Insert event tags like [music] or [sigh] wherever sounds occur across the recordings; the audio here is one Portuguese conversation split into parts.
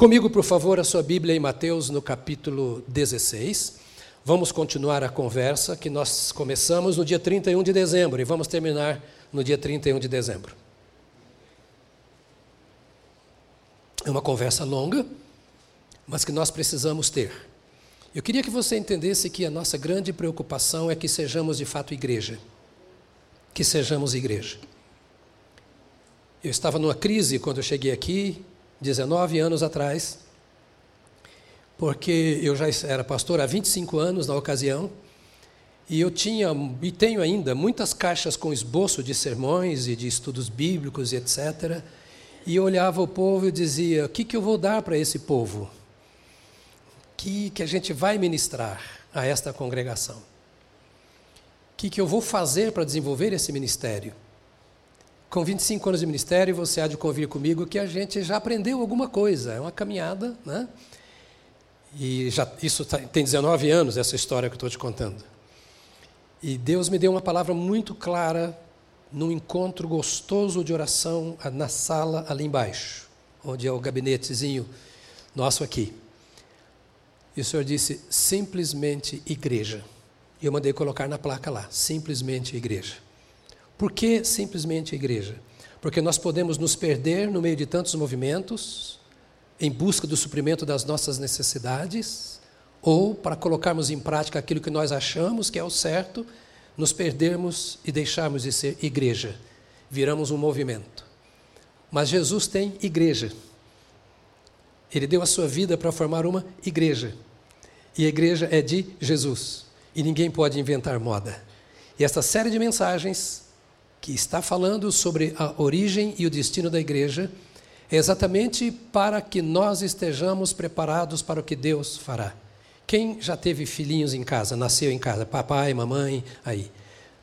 Comigo, por favor, a sua Bíblia em Mateus, no capítulo 16. Vamos continuar a conversa que nós começamos no dia 31 de dezembro e vamos terminar no dia 31 de dezembro. É uma conversa longa, mas que nós precisamos ter. Eu queria que você entendesse que a nossa grande preocupação é que sejamos de fato igreja. Que sejamos igreja. Eu estava numa crise quando eu cheguei aqui, 19 anos atrás, porque eu já era pastor há 25 anos na ocasião, e eu tinha e tenho ainda muitas caixas com esboço de sermões e de estudos bíblicos e etc. E eu olhava o povo e dizia: o que, que eu vou dar para esse povo? Que, que a gente vai ministrar a esta congregação? O que, que eu vou fazer para desenvolver esse ministério? Com 25 anos de ministério, você há de convir comigo que a gente já aprendeu alguma coisa, é uma caminhada, né? E já, isso tá, tem 19 anos, essa história que eu estou te contando. E Deus me deu uma palavra muito clara num encontro gostoso de oração na sala ali embaixo, onde é o gabinetezinho nosso aqui. E o Senhor disse, simplesmente igreja. E eu mandei colocar na placa lá, simplesmente igreja. Por que simplesmente a igreja? Porque nós podemos nos perder no meio de tantos movimentos, em busca do suprimento das nossas necessidades, ou para colocarmos em prática aquilo que nós achamos que é o certo, nos perdermos e deixarmos de ser igreja. Viramos um movimento. Mas Jesus tem igreja. Ele deu a sua vida para formar uma igreja. E a igreja é de Jesus. E ninguém pode inventar moda. E esta série de mensagens que está falando sobre a origem e o destino da igreja, é exatamente para que nós estejamos preparados para o que Deus fará. Quem já teve filhinhos em casa, nasceu em casa, papai, mamãe, aí.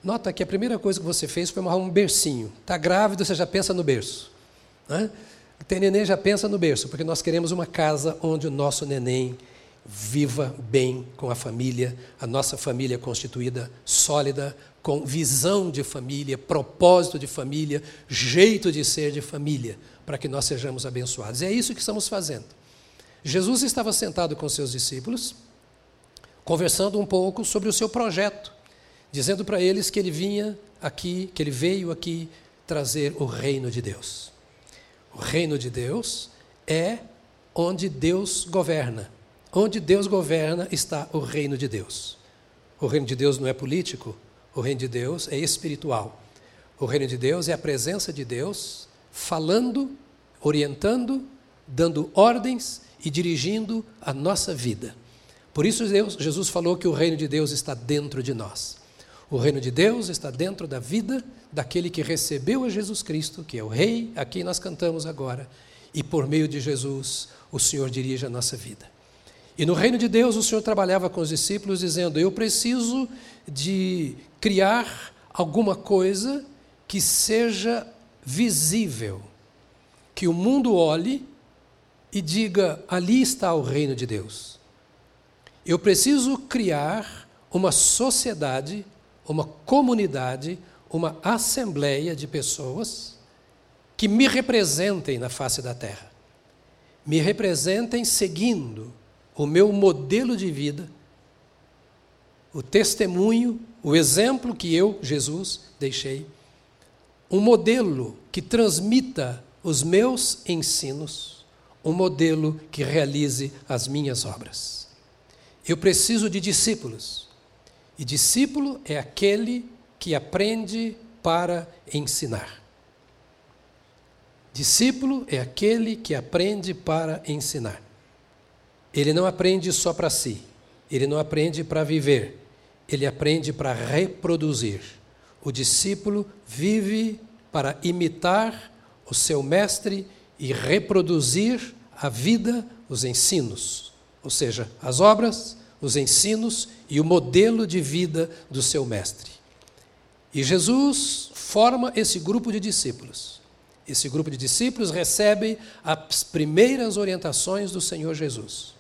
Nota que a primeira coisa que você fez foi amarrar um bercinho. Está grávido, você já pensa no berço. Né? Tem neném, já pensa no berço, porque nós queremos uma casa onde o nosso neném viva bem com a família, a nossa família constituída sólida, com visão de família, propósito de família, jeito de ser de família, para que nós sejamos abençoados. E é isso que estamos fazendo. Jesus estava sentado com seus discípulos, conversando um pouco sobre o seu projeto, dizendo para eles que ele vinha aqui, que ele veio aqui trazer o reino de Deus. O reino de Deus é onde Deus governa. Onde Deus governa está o reino de Deus. O reino de Deus não é político, o reino de Deus é espiritual. O reino de Deus é a presença de Deus falando, orientando, dando ordens e dirigindo a nossa vida. Por isso Deus, Jesus falou que o reino de Deus está dentro de nós. O reino de Deus está dentro da vida daquele que recebeu a Jesus Cristo, que é o Rei, a quem nós cantamos agora, e por meio de Jesus o Senhor dirige a nossa vida. E no reino de Deus, o Senhor trabalhava com os discípulos, dizendo: Eu preciso de criar alguma coisa que seja visível, que o mundo olhe e diga: ali está o reino de Deus. Eu preciso criar uma sociedade, uma comunidade, uma assembleia de pessoas que me representem na face da terra, me representem seguindo o meu modelo de vida, o testemunho, o exemplo que eu, Jesus, deixei, um modelo que transmita os meus ensinos, um modelo que realize as minhas obras. Eu preciso de discípulos. E discípulo é aquele que aprende para ensinar. Discípulo é aquele que aprende para ensinar. Ele não aprende só para si, ele não aprende para viver, ele aprende para reproduzir. O discípulo vive para imitar o seu mestre e reproduzir a vida, os ensinos, ou seja, as obras, os ensinos e o modelo de vida do seu mestre. E Jesus forma esse grupo de discípulos. Esse grupo de discípulos recebe as primeiras orientações do Senhor Jesus.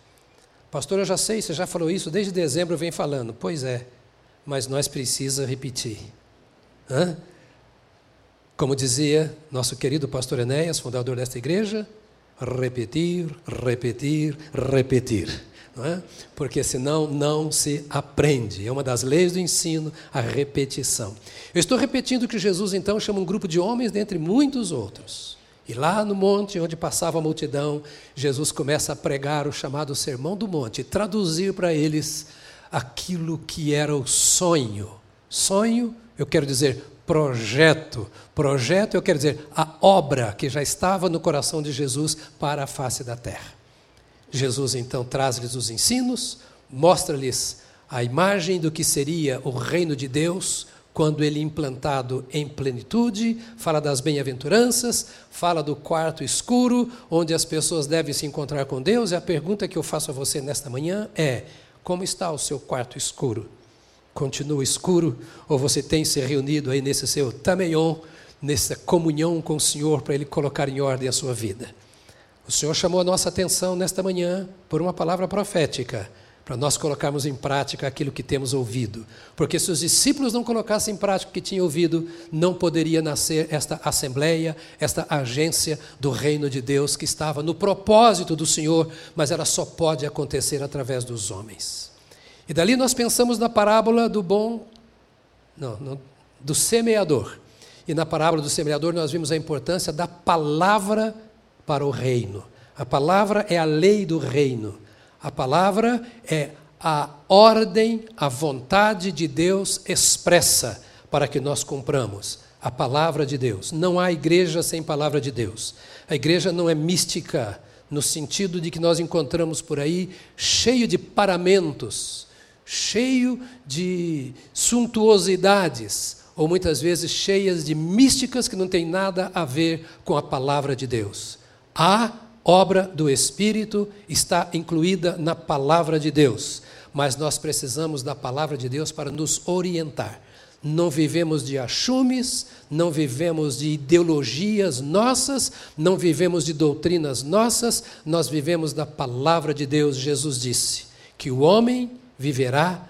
Pastor, eu já sei, você já falou isso desde dezembro, vem falando. Pois é, mas nós precisa repetir. Hã? Como dizia nosso querido pastor Enéas, fundador desta igreja, repetir, repetir, repetir. Não é? Porque senão não se aprende. É uma das leis do ensino, a repetição. Eu estou repetindo que Jesus então chama um grupo de homens dentre muitos outros. E lá no monte onde passava a multidão, Jesus começa a pregar o chamado Sermão do Monte, traduzir para eles aquilo que era o sonho. Sonho, eu quero dizer projeto. Projeto, eu quero dizer a obra que já estava no coração de Jesus para a face da terra. Jesus então traz-lhes os ensinos, mostra-lhes a imagem do que seria o reino de Deus quando ele é implantado em plenitude, fala das bem-aventuranças, fala do quarto escuro, onde as pessoas devem se encontrar com Deus. E a pergunta que eu faço a você nesta manhã é: como está o seu quarto escuro? Continua escuro ou você tem se reunido aí nesse seu tameion, nessa comunhão com o Senhor para ele colocar em ordem a sua vida? O Senhor chamou a nossa atenção nesta manhã por uma palavra profética, para nós colocarmos em prática aquilo que temos ouvido. Porque se os discípulos não colocassem em prática o que tinham ouvido, não poderia nascer esta assembleia, esta agência do reino de Deus que estava no propósito do Senhor, mas ela só pode acontecer através dos homens. E dali nós pensamos na parábola do bom, não, não do semeador. E na parábola do semeador nós vimos a importância da palavra para o reino. A palavra é a lei do reino. A palavra é a ordem, a vontade de Deus expressa para que nós cumpramos. A palavra de Deus. Não há igreja sem palavra de Deus. A igreja não é mística, no sentido de que nós encontramos por aí cheio de paramentos, cheio de suntuosidades, ou muitas vezes cheias de místicas que não têm nada a ver com a palavra de Deus. A obra do Espírito está incluída na palavra de Deus, mas nós precisamos da palavra de Deus para nos orientar. Não vivemos de achumes, não vivemos de ideologias nossas, não vivemos de doutrinas nossas, nós vivemos da palavra de Deus. Jesus disse que o homem viverá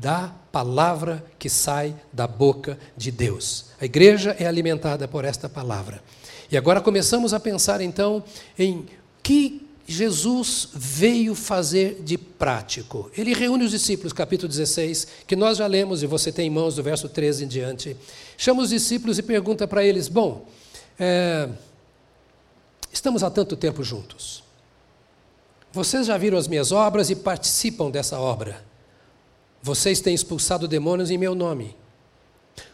da palavra que sai da boca de Deus. A igreja é alimentada por esta palavra. E agora começamos a pensar então em que Jesus veio fazer de prático. Ele reúne os discípulos, capítulo 16, que nós já lemos e você tem em mãos do verso 13 em diante. Chama os discípulos e pergunta para eles: Bom, é, estamos há tanto tempo juntos. Vocês já viram as minhas obras e participam dessa obra. Vocês têm expulsado demônios em meu nome.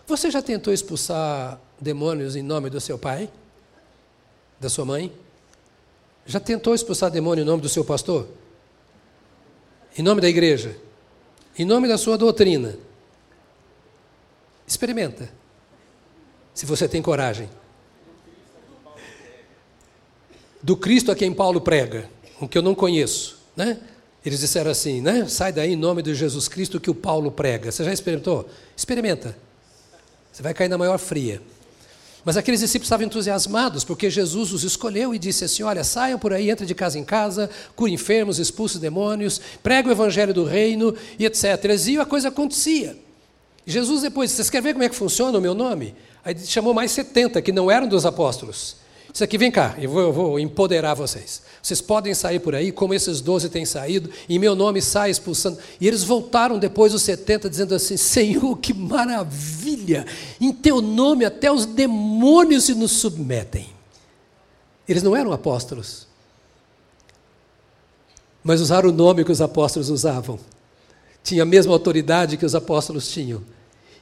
Você já tentou expulsar demônios em nome do seu pai? da sua mãe? Já tentou expulsar demônio em nome do seu pastor? Em nome da igreja? Em nome da sua doutrina? Experimenta. Se você tem coragem. Do Cristo a quem Paulo prega, o que eu não conheço, né? Eles disseram assim, né? Sai daí em nome de Jesus Cristo que o Paulo prega. Você já experimentou? Experimenta. Você vai cair na maior fria. Mas aqueles discípulos estavam entusiasmados porque Jesus os escolheu e disse assim: Olha, saiam por aí, entrem de casa em casa, curem enfermos, expulsem demônios, pregam o evangelho do reino e etc. Iam, a coisa acontecia. Jesus depois, vocês querem ver como é que funciona o meu nome? Aí chamou mais 70 que não eram dos apóstolos. Isso aqui, vem cá, eu vou, eu vou empoderar vocês. Vocês podem sair por aí, como esses doze têm saído, em meu nome sai expulsando. E eles voltaram depois dos 70, dizendo assim: Senhor, que maravilha! Em teu nome até os demônios se nos submetem. Eles não eram apóstolos, mas usaram o nome que os apóstolos usavam. Tinha a mesma autoridade que os apóstolos tinham.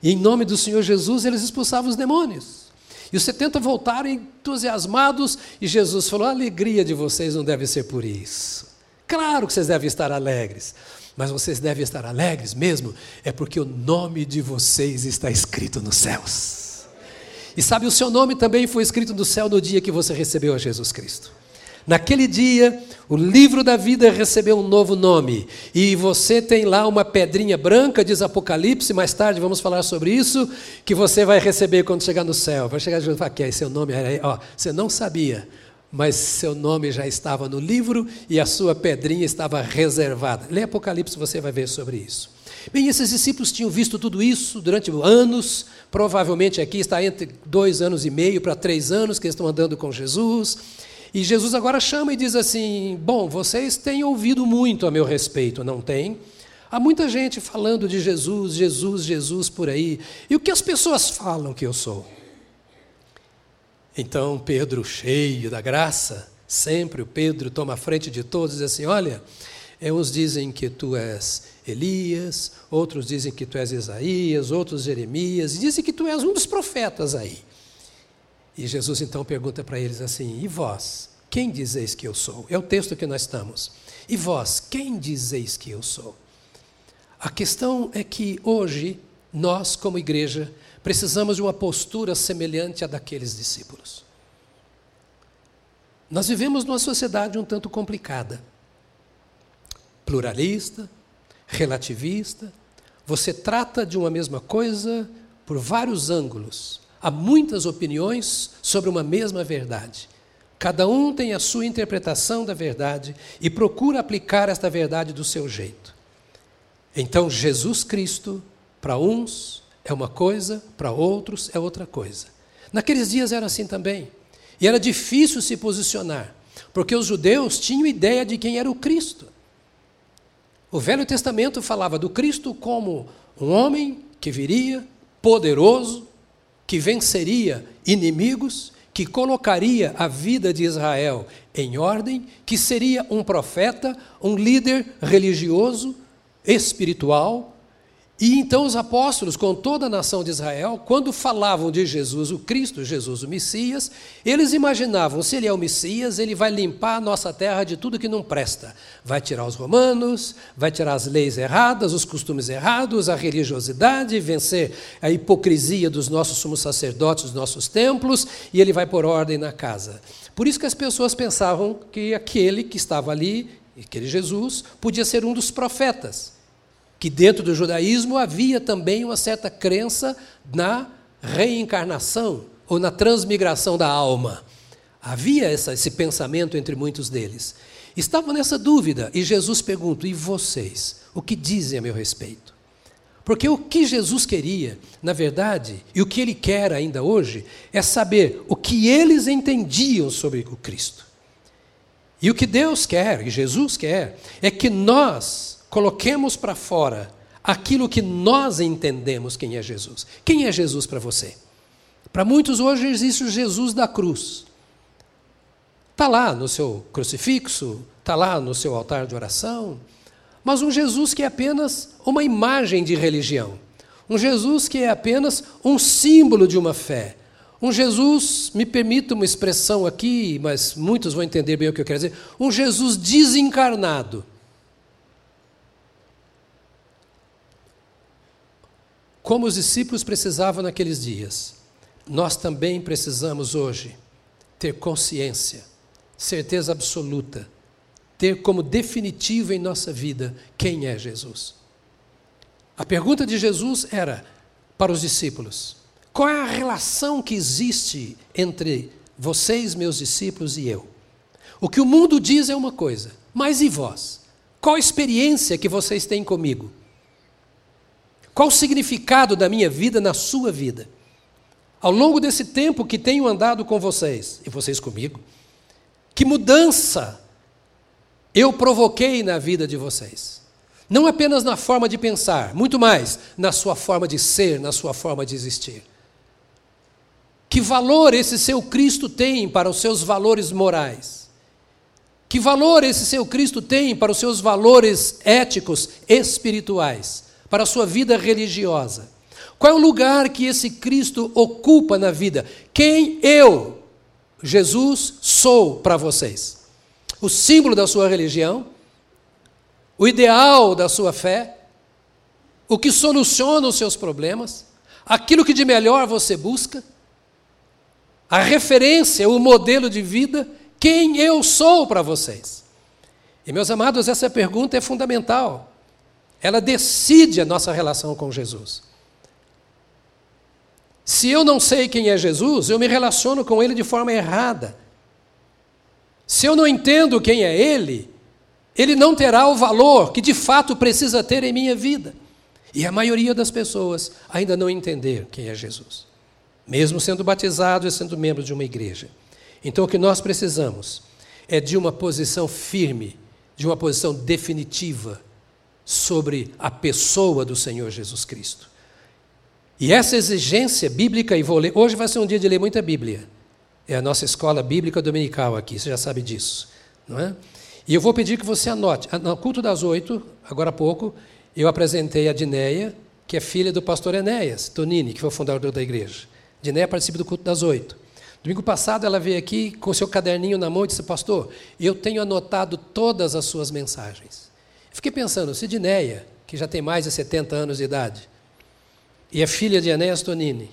E em nome do Senhor Jesus eles expulsavam os demônios. E os 70 voltaram entusiasmados, e Jesus falou: a alegria de vocês não deve ser por isso. Claro que vocês devem estar alegres, mas vocês devem estar alegres mesmo, é porque o nome de vocês está escrito nos céus. E sabe, o seu nome também foi escrito no céu no dia que você recebeu a Jesus Cristo. Naquele dia, o livro da vida recebeu um novo nome. E você tem lá uma pedrinha branca, diz Apocalipse, mais tarde vamos falar sobre isso, que você vai receber quando chegar no céu. Vai chegar e falar, aqui, seu nome era. Ó, você não sabia, mas seu nome já estava no livro e a sua pedrinha estava reservada. Lê Apocalipse, você vai ver sobre isso. Bem, esses discípulos tinham visto tudo isso durante anos, provavelmente aqui está entre dois anos e meio para três anos que eles estão andando com Jesus. E Jesus agora chama e diz assim: Bom, vocês têm ouvido muito a meu respeito, não tem? Há muita gente falando de Jesus, Jesus, Jesus por aí. E o que as pessoas falam que eu sou? Então Pedro, cheio da graça, sempre o Pedro toma a frente de todos e diz assim: Olha, é, uns dizem que tu és Elias, outros dizem que tu és Isaías, outros Jeremias, e dizem que tu és um dos profetas aí. E Jesus então pergunta para eles assim: E vós, quem dizeis que eu sou? É o texto que nós estamos. E vós, quem dizeis que eu sou? A questão é que hoje, nós, como igreja, precisamos de uma postura semelhante à daqueles discípulos. Nós vivemos numa sociedade um tanto complicada, pluralista, relativista. Você trata de uma mesma coisa por vários ângulos. Há muitas opiniões sobre uma mesma verdade. Cada um tem a sua interpretação da verdade e procura aplicar esta verdade do seu jeito. Então, Jesus Cristo, para uns é uma coisa, para outros é outra coisa. Naqueles dias era assim também. E era difícil se posicionar, porque os judeus tinham ideia de quem era o Cristo. O Velho Testamento falava do Cristo como um homem que viria poderoso, que venceria inimigos, que colocaria a vida de Israel em ordem, que seria um profeta, um líder religioso, espiritual. E então os apóstolos, com toda a nação de Israel, quando falavam de Jesus, o Cristo, Jesus, o Messias, eles imaginavam: se ele é o Messias, ele vai limpar a nossa terra de tudo que não presta. Vai tirar os romanos, vai tirar as leis erradas, os costumes errados, a religiosidade, vencer a hipocrisia dos nossos sumos sacerdotes, dos nossos templos, e ele vai pôr ordem na casa. Por isso que as pessoas pensavam que aquele que estava ali, aquele Jesus, podia ser um dos profetas que dentro do judaísmo havia também uma certa crença na reencarnação ou na transmigração da alma. Havia essa, esse pensamento entre muitos deles. Estavam nessa dúvida e Jesus pergunta: e vocês? O que dizem a meu respeito? Porque o que Jesus queria, na verdade, e o que ele quer ainda hoje, é saber o que eles entendiam sobre o Cristo. E o que Deus quer, e Jesus quer, é que nós coloquemos para fora aquilo que nós entendemos quem é Jesus. Quem é Jesus para você? Para muitos hoje existe o Jesus da cruz. Está lá no seu crucifixo, está lá no seu altar de oração, mas um Jesus que é apenas uma imagem de religião. Um Jesus que é apenas um símbolo de uma fé. Um Jesus, me permita uma expressão aqui, mas muitos vão entender bem o que eu quero dizer, um Jesus desencarnado Como os discípulos precisavam naqueles dias, nós também precisamos hoje ter consciência, certeza absoluta, ter como definitivo em nossa vida quem é Jesus. A pergunta de Jesus era para os discípulos: qual é a relação que existe entre vocês, meus discípulos, e eu? O que o mundo diz é uma coisa, mas e vós? Qual a experiência que vocês têm comigo? Qual o significado da minha vida na sua vida? Ao longo desse tempo que tenho andado com vocês, e vocês comigo, que mudança eu provoquei na vida de vocês? Não apenas na forma de pensar, muito mais na sua forma de ser, na sua forma de existir. Que valor esse seu Cristo tem para os seus valores morais? Que valor esse seu Cristo tem para os seus valores éticos, espirituais? Para a sua vida religiosa? Qual é o lugar que esse Cristo ocupa na vida? Quem eu, Jesus, sou para vocês? O símbolo da sua religião? O ideal da sua fé? O que soluciona os seus problemas? Aquilo que de melhor você busca? A referência, o modelo de vida? Quem eu sou para vocês? E meus amados, essa pergunta é fundamental ela decide a nossa relação com Jesus. Se eu não sei quem é Jesus, eu me relaciono com ele de forma errada. Se eu não entendo quem é ele, ele não terá o valor que de fato precisa ter em minha vida. E a maioria das pessoas ainda não entender quem é Jesus, mesmo sendo batizado e sendo membro de uma igreja. Então o que nós precisamos é de uma posição firme, de uma posição definitiva sobre a pessoa do Senhor Jesus Cristo. E essa exigência bíblica, e vou ler, hoje vai ser um dia de ler muita Bíblia. É a nossa escola bíblica dominical aqui, você já sabe disso, não é? E eu vou pedir que você anote. Ah, no culto das oito, agora há pouco, eu apresentei a Dineia, que é filha do pastor Enéas Tonini, que foi o fundador da igreja. Dineia participa do culto das oito. Domingo passado ela veio aqui com seu caderninho na mão e disse: Pastor, eu tenho anotado todas as suas mensagens. Fiquei pensando, se Dineia, que já tem mais de 70 anos de idade, e é filha de Enéas Tonini,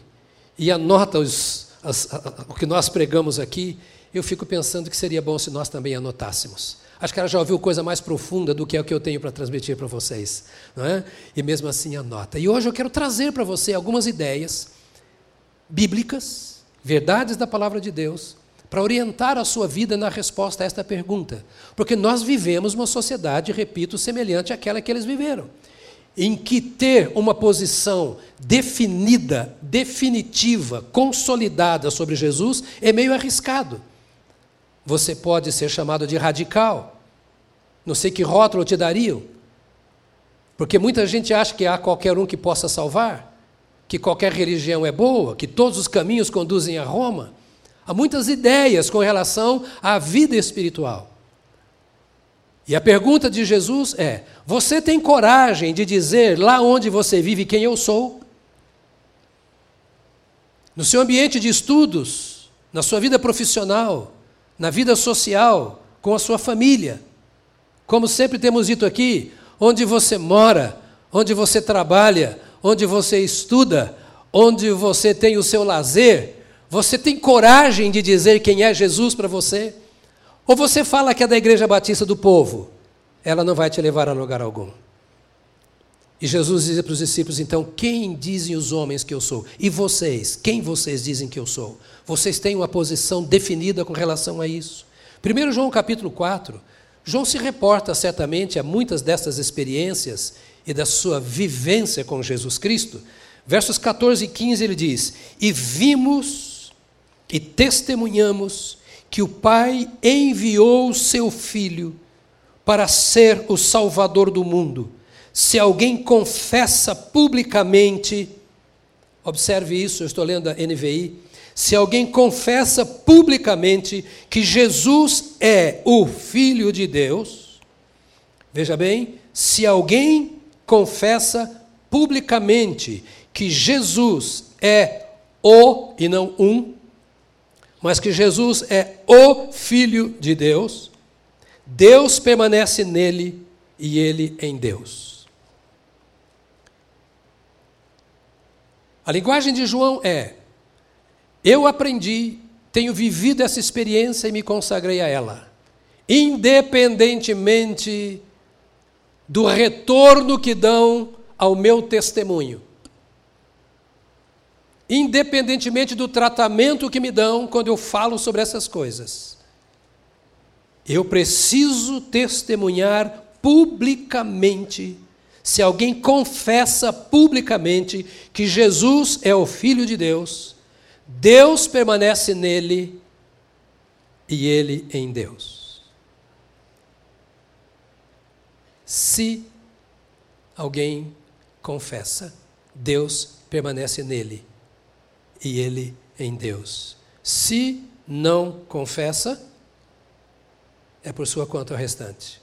e anota os, as, a, o que nós pregamos aqui, eu fico pensando que seria bom se nós também anotássemos. Acho que ela já ouviu coisa mais profunda do que é o que eu tenho para transmitir para vocês. Não é? E mesmo assim anota. E hoje eu quero trazer para você algumas ideias bíblicas, verdades da palavra de Deus, para orientar a sua vida na resposta a esta pergunta. Porque nós vivemos uma sociedade, repito, semelhante àquela que eles viveram em que ter uma posição definida, definitiva, consolidada sobre Jesus é meio arriscado. Você pode ser chamado de radical. Não sei que rótulo te dariam. Porque muita gente acha que há qualquer um que possa salvar, que qualquer religião é boa, que todos os caminhos conduzem a Roma. Há muitas ideias com relação à vida espiritual. E a pergunta de Jesus é: você tem coragem de dizer lá onde você vive quem eu sou? No seu ambiente de estudos, na sua vida profissional, na vida social, com a sua família. Como sempre temos dito aqui, onde você mora, onde você trabalha, onde você estuda, onde você tem o seu lazer, você tem coragem de dizer quem é Jesus para você? Ou você fala que é da Igreja Batista do Povo, ela não vai te levar a lugar algum. E Jesus dizia para os discípulos: então, quem dizem os homens que eu sou? E vocês, quem vocês dizem que eu sou? Vocês têm uma posição definida com relação a isso. 1 João capítulo 4, João se reporta certamente a muitas dessas experiências e da sua vivência com Jesus Cristo. Versos 14 e 15 ele diz: E vimos e testemunhamos que o Pai enviou o seu Filho para ser o Salvador do mundo. Se alguém confessa publicamente, observe isso, eu estou lendo a NVI. Se alguém confessa publicamente que Jesus é o Filho de Deus, veja bem, se alguém confessa publicamente que Jesus é o e não um, mas que Jesus é o Filho de Deus, Deus permanece nele e ele em Deus. A linguagem de João é: eu aprendi, tenho vivido essa experiência e me consagrei a ela, independentemente do retorno que dão ao meu testemunho independentemente do tratamento que me dão quando eu falo sobre essas coisas. Eu preciso testemunhar publicamente. Se alguém confessa publicamente que Jesus é o Filho de Deus, Deus permanece nele e ele em Deus. Se alguém confessa, Deus permanece nele e ele em Deus. Se não confessa, é por sua conta o restante.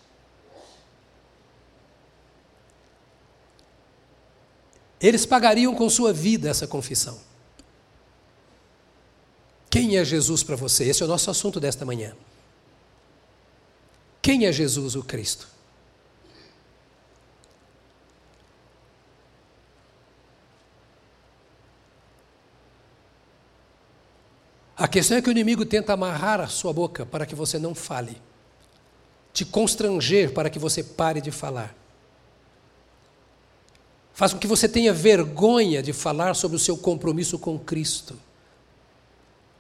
Eles pagariam com sua vida essa confissão. Quem é Jesus para você? Esse é o nosso assunto desta manhã. Quem é Jesus o Cristo? A questão é que o inimigo tenta amarrar a sua boca para que você não fale, te constranger para que você pare de falar. Faz com que você tenha vergonha de falar sobre o seu compromisso com Cristo.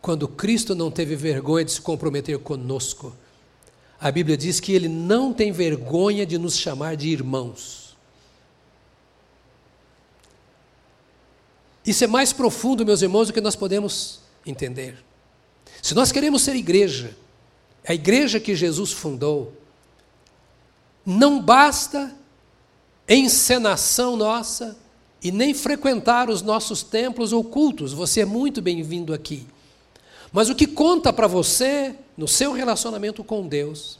Quando Cristo não teve vergonha de se comprometer conosco. A Bíblia diz que ele não tem vergonha de nos chamar de irmãos. Isso é mais profundo, meus irmãos, do que nós podemos entender. Se nós queremos ser igreja, a igreja que Jesus fundou, não basta encenação nossa e nem frequentar os nossos templos ou cultos. Você é muito bem-vindo aqui. Mas o que conta para você no seu relacionamento com Deus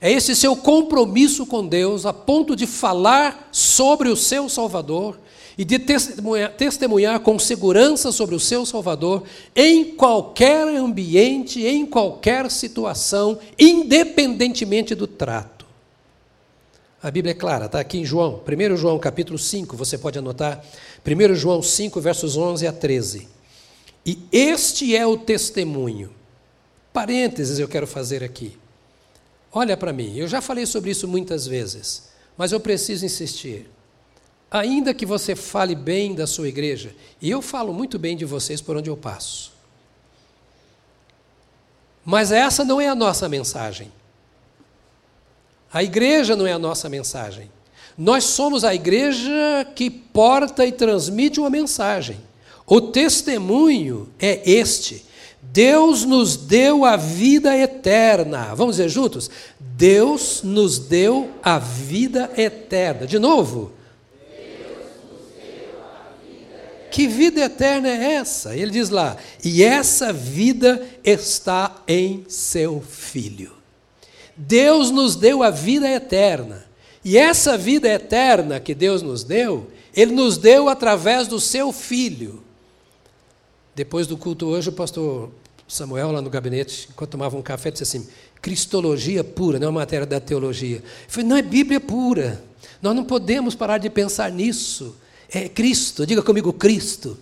é esse seu compromisso com Deus a ponto de falar sobre o seu Salvador e de testemunhar, testemunhar, com segurança sobre o seu Salvador em qualquer ambiente, em qualquer situação, independentemente do trato. A Bíblia é clara, está aqui em João, 1 João capítulo 5, você pode anotar, 1 João 5, versos 11 a 13. E este é o testemunho. Parênteses eu quero fazer aqui. Olha para mim, eu já falei sobre isso muitas vezes, mas eu preciso insistir. Ainda que você fale bem da sua igreja, e eu falo muito bem de vocês por onde eu passo, mas essa não é a nossa mensagem. A igreja não é a nossa mensagem. Nós somos a igreja que porta e transmite uma mensagem. O testemunho é este. Deus nos deu a vida eterna. Vamos dizer juntos? Deus nos deu a vida eterna. De novo. Que vida eterna é essa? Ele diz lá: e essa vida está em seu Filho. Deus nos deu a vida eterna. E essa vida eterna que Deus nos deu, Ele nos deu através do seu Filho. Depois do culto hoje, o pastor Samuel, lá no gabinete, enquanto tomava um café, disse assim: Cristologia pura, não é uma matéria da teologia. Eu falei: não é Bíblia pura. Nós não podemos parar de pensar nisso. É Cristo, diga comigo: Cristo.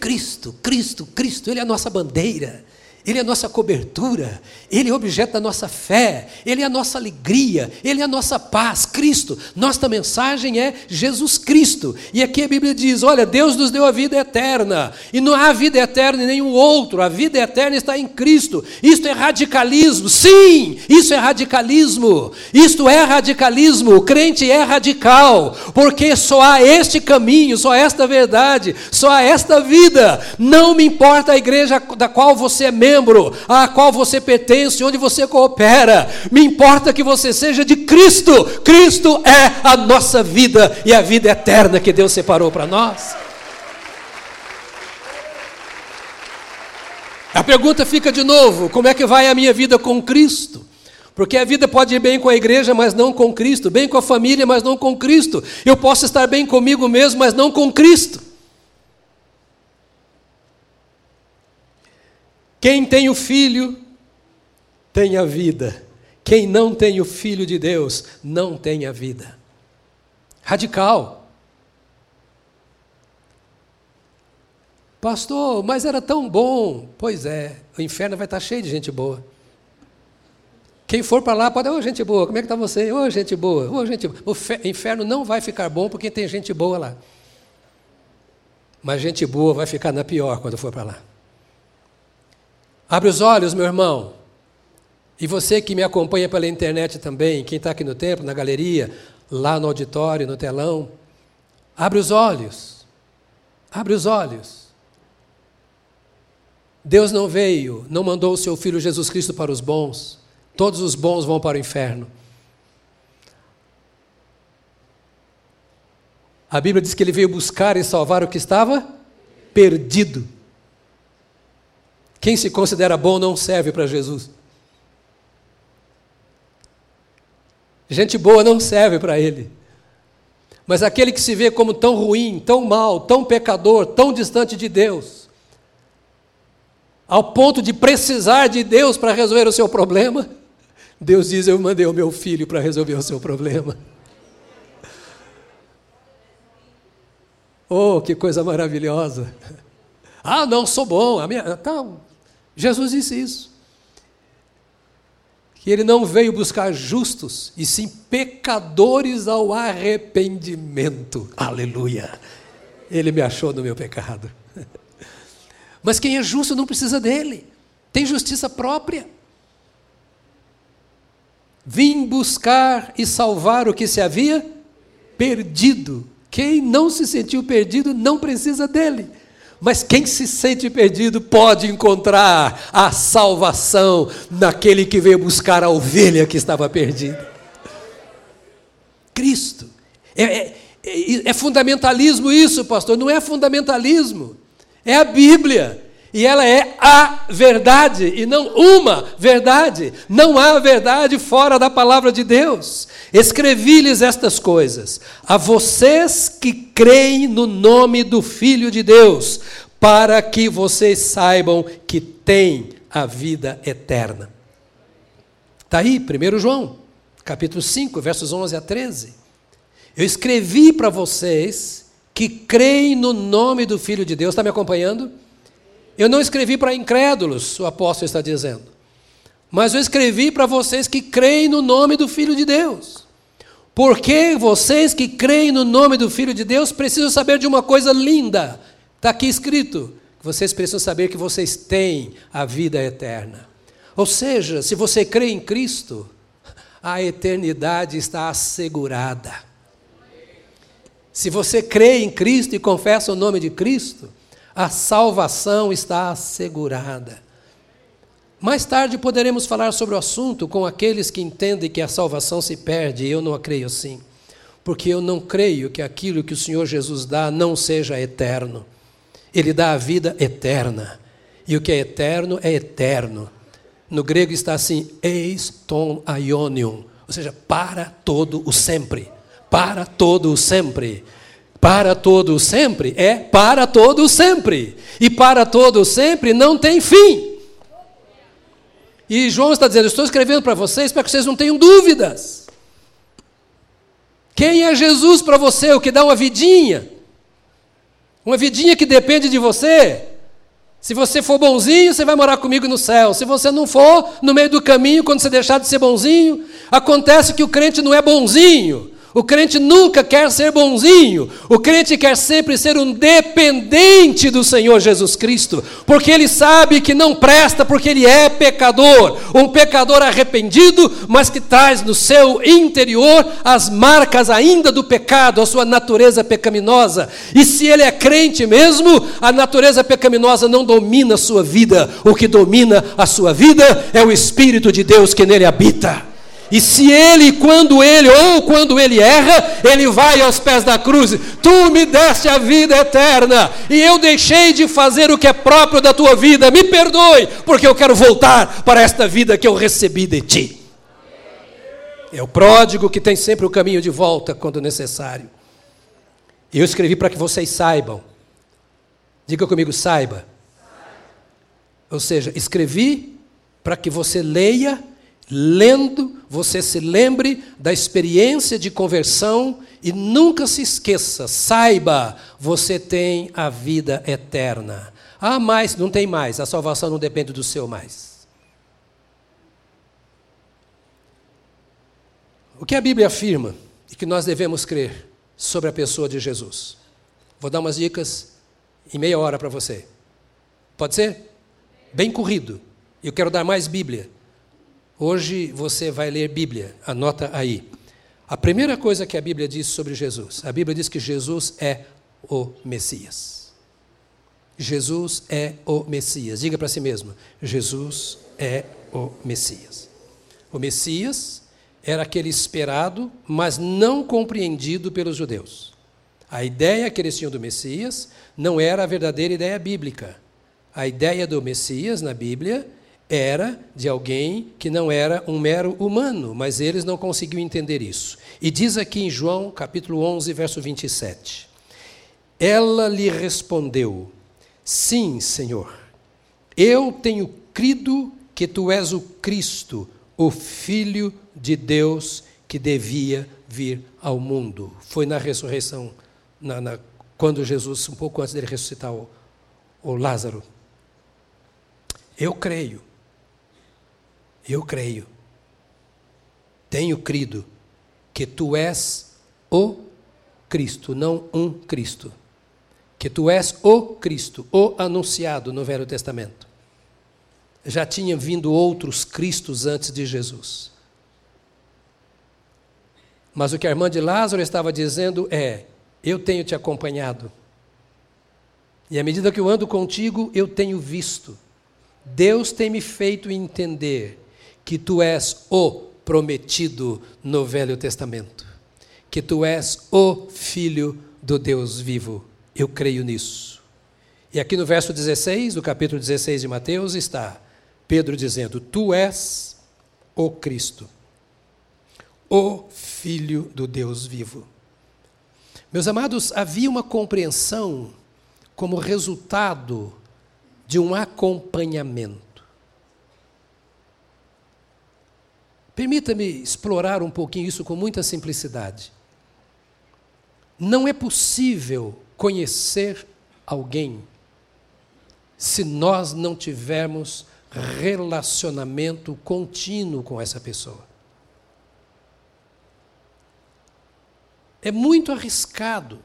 Cristo, Cristo, Cristo, Ele é a nossa bandeira. Ele é a nossa cobertura, Ele é objeto da nossa fé, Ele é a nossa alegria, Ele é a nossa paz, Cristo. Nossa mensagem é Jesus Cristo. E aqui a Bíblia diz: olha, Deus nos deu a vida eterna, e não há vida eterna em nenhum outro, a vida eterna está em Cristo. Isto é radicalismo, sim, isso é radicalismo, isto é radicalismo. O crente é radical, porque só há este caminho, só esta verdade, só há esta vida. Não me importa a igreja da qual você é membro membro a qual você pertence, onde você coopera. Me importa que você seja de Cristo. Cristo é a nossa vida e a vida eterna que Deus separou para nós. A pergunta fica de novo: como é que vai a minha vida com Cristo? Porque a vida pode ir bem com a igreja, mas não com Cristo, bem com a família, mas não com Cristo. Eu posso estar bem comigo mesmo, mas não com Cristo. Quem tem o filho tem a vida. Quem não tem o filho de Deus não tem a vida. Radical. Pastor, mas era tão bom. Pois é, o inferno vai estar cheio de gente boa. Quem for para lá pode, ô oh, gente boa, como é que está você? Ô oh, gente boa, ô oh, gente boa. O inferno não vai ficar bom porque tem gente boa lá. Mas gente boa vai ficar na pior quando for para lá. Abre os olhos, meu irmão. E você que me acompanha pela internet também, quem está aqui no templo, na galeria, lá no auditório, no telão, abre os olhos. Abre os olhos. Deus não veio, não mandou o seu filho Jesus Cristo para os bons. Todos os bons vão para o inferno. A Bíblia diz que ele veio buscar e salvar o que estava perdido. Quem se considera bom não serve para Jesus. Gente boa não serve para Ele. Mas aquele que se vê como tão ruim, tão mal, tão pecador, tão distante de Deus, ao ponto de precisar de Deus para resolver o seu problema, Deus diz: Eu mandei o meu filho para resolver o seu problema. Oh, que coisa maravilhosa! Ah, não, sou bom. A minha, tá, Jesus disse isso. Que ele não veio buscar justos, e sim pecadores ao arrependimento. Aleluia! Ele me achou no meu pecado. [laughs] Mas quem é justo não precisa dele, tem justiça própria. Vim buscar e salvar o que se havia perdido. Quem não se sentiu perdido não precisa dele Mas quem se sente perdido pode encontrar a salvação naquele que veio buscar a ovelha que estava perdida. Cristo. É, é, é, é fundamentalismo isso, pastor? Não é fundamentalismo. É a Bíblia. E ela é a verdade e não uma verdade. Não há verdade fora da palavra de Deus. Escrevi-lhes estas coisas a vocês que creem no nome do Filho de Deus, para que vocês saibam que têm a vida eterna. Está aí, 1 João, capítulo 5, versos 11 a 13. Eu escrevi para vocês que creem no nome do Filho de Deus. Está me acompanhando? Eu não escrevi para incrédulos, o apóstolo está dizendo. Mas eu escrevi para vocês que creem no nome do Filho de Deus. Porque vocês que creem no nome do Filho de Deus precisam saber de uma coisa linda. Está aqui escrito. Vocês precisam saber que vocês têm a vida eterna. Ou seja, se você crê em Cristo, a eternidade está assegurada. Se você crê em Cristo e confessa o nome de Cristo, a salvação está assegurada. Mais tarde poderemos falar sobre o assunto com aqueles que entendem que a salvação se perde, eu não creio assim. Porque eu não creio que aquilo que o Senhor Jesus dá não seja eterno. Ele dá a vida eterna. E o que é eterno é eterno. No grego está assim, eis ton aionium, ou seja, para todo o sempre. Para todo o sempre. Para todo sempre é para todo sempre. E para todo sempre não tem fim. E João está dizendo: Estou escrevendo para vocês para que vocês não tenham dúvidas. Quem é Jesus para você? O que dá uma vidinha? Uma vidinha que depende de você. Se você for bonzinho, você vai morar comigo no céu. Se você não for, no meio do caminho, quando você deixar de ser bonzinho, acontece que o crente não é bonzinho. O crente nunca quer ser bonzinho, o crente quer sempre ser um dependente do Senhor Jesus Cristo, porque ele sabe que não presta, porque ele é pecador, um pecador arrependido, mas que traz no seu interior as marcas ainda do pecado, a sua natureza pecaminosa. E se ele é crente mesmo, a natureza pecaminosa não domina a sua vida, o que domina a sua vida é o Espírito de Deus que nele habita. E se ele, quando ele, ou quando ele erra, ele vai aos pés da cruz: Tu me deste a vida eterna, e eu deixei de fazer o que é próprio da tua vida, me perdoe, porque eu quero voltar para esta vida que eu recebi de ti. É o pródigo que tem sempre o caminho de volta quando necessário. E eu escrevi para que vocês saibam. Diga comigo, saiba. Ou seja, escrevi para que você leia lendo, você se lembre da experiência de conversão e nunca se esqueça, saiba, você tem a vida eterna. Ah, mais, não tem mais, a salvação não depende do seu mais. O que a Bíblia afirma e que nós devemos crer sobre a pessoa de Jesus? Vou dar umas dicas em meia hora para você. Pode ser? Bem corrido. Eu quero dar mais Bíblia. Hoje você vai ler Bíblia, anota aí. A primeira coisa que a Bíblia diz sobre Jesus, a Bíblia diz que Jesus é o Messias. Jesus é o Messias. Diga para si mesmo: Jesus é o Messias. O Messias era aquele esperado, mas não compreendido pelos judeus. A ideia que eles tinham do Messias não era a verdadeira ideia bíblica. A ideia do Messias na Bíblia era de alguém que não era um mero humano, mas eles não conseguiam entender isso. E diz aqui em João, capítulo 11, verso 27. Ela lhe respondeu: Sim, Senhor. Eu tenho crido que tu és o Cristo, o Filho de Deus que devia vir ao mundo. Foi na ressurreição, na, na, quando Jesus, um pouco antes dele ressuscitar o, o Lázaro. Eu creio eu creio, tenho crido que tu és o Cristo, não um Cristo. Que tu és o Cristo, o anunciado no Velho Testamento. Já tinham vindo outros Cristos antes de Jesus. Mas o que a irmã de Lázaro estava dizendo é: Eu tenho te acompanhado. E à medida que eu ando contigo, eu tenho visto. Deus tem me feito entender que tu és o prometido no Velho Testamento, que tu és o Filho do Deus vivo. Eu creio nisso. E aqui no verso 16, do capítulo 16 de Mateus, está Pedro dizendo: Tu és o Cristo, o Filho do Deus vivo. Meus amados, havia uma compreensão como resultado de um acompanhamento. Permita-me explorar um pouquinho isso com muita simplicidade. Não é possível conhecer alguém se nós não tivermos relacionamento contínuo com essa pessoa. É muito arriscado.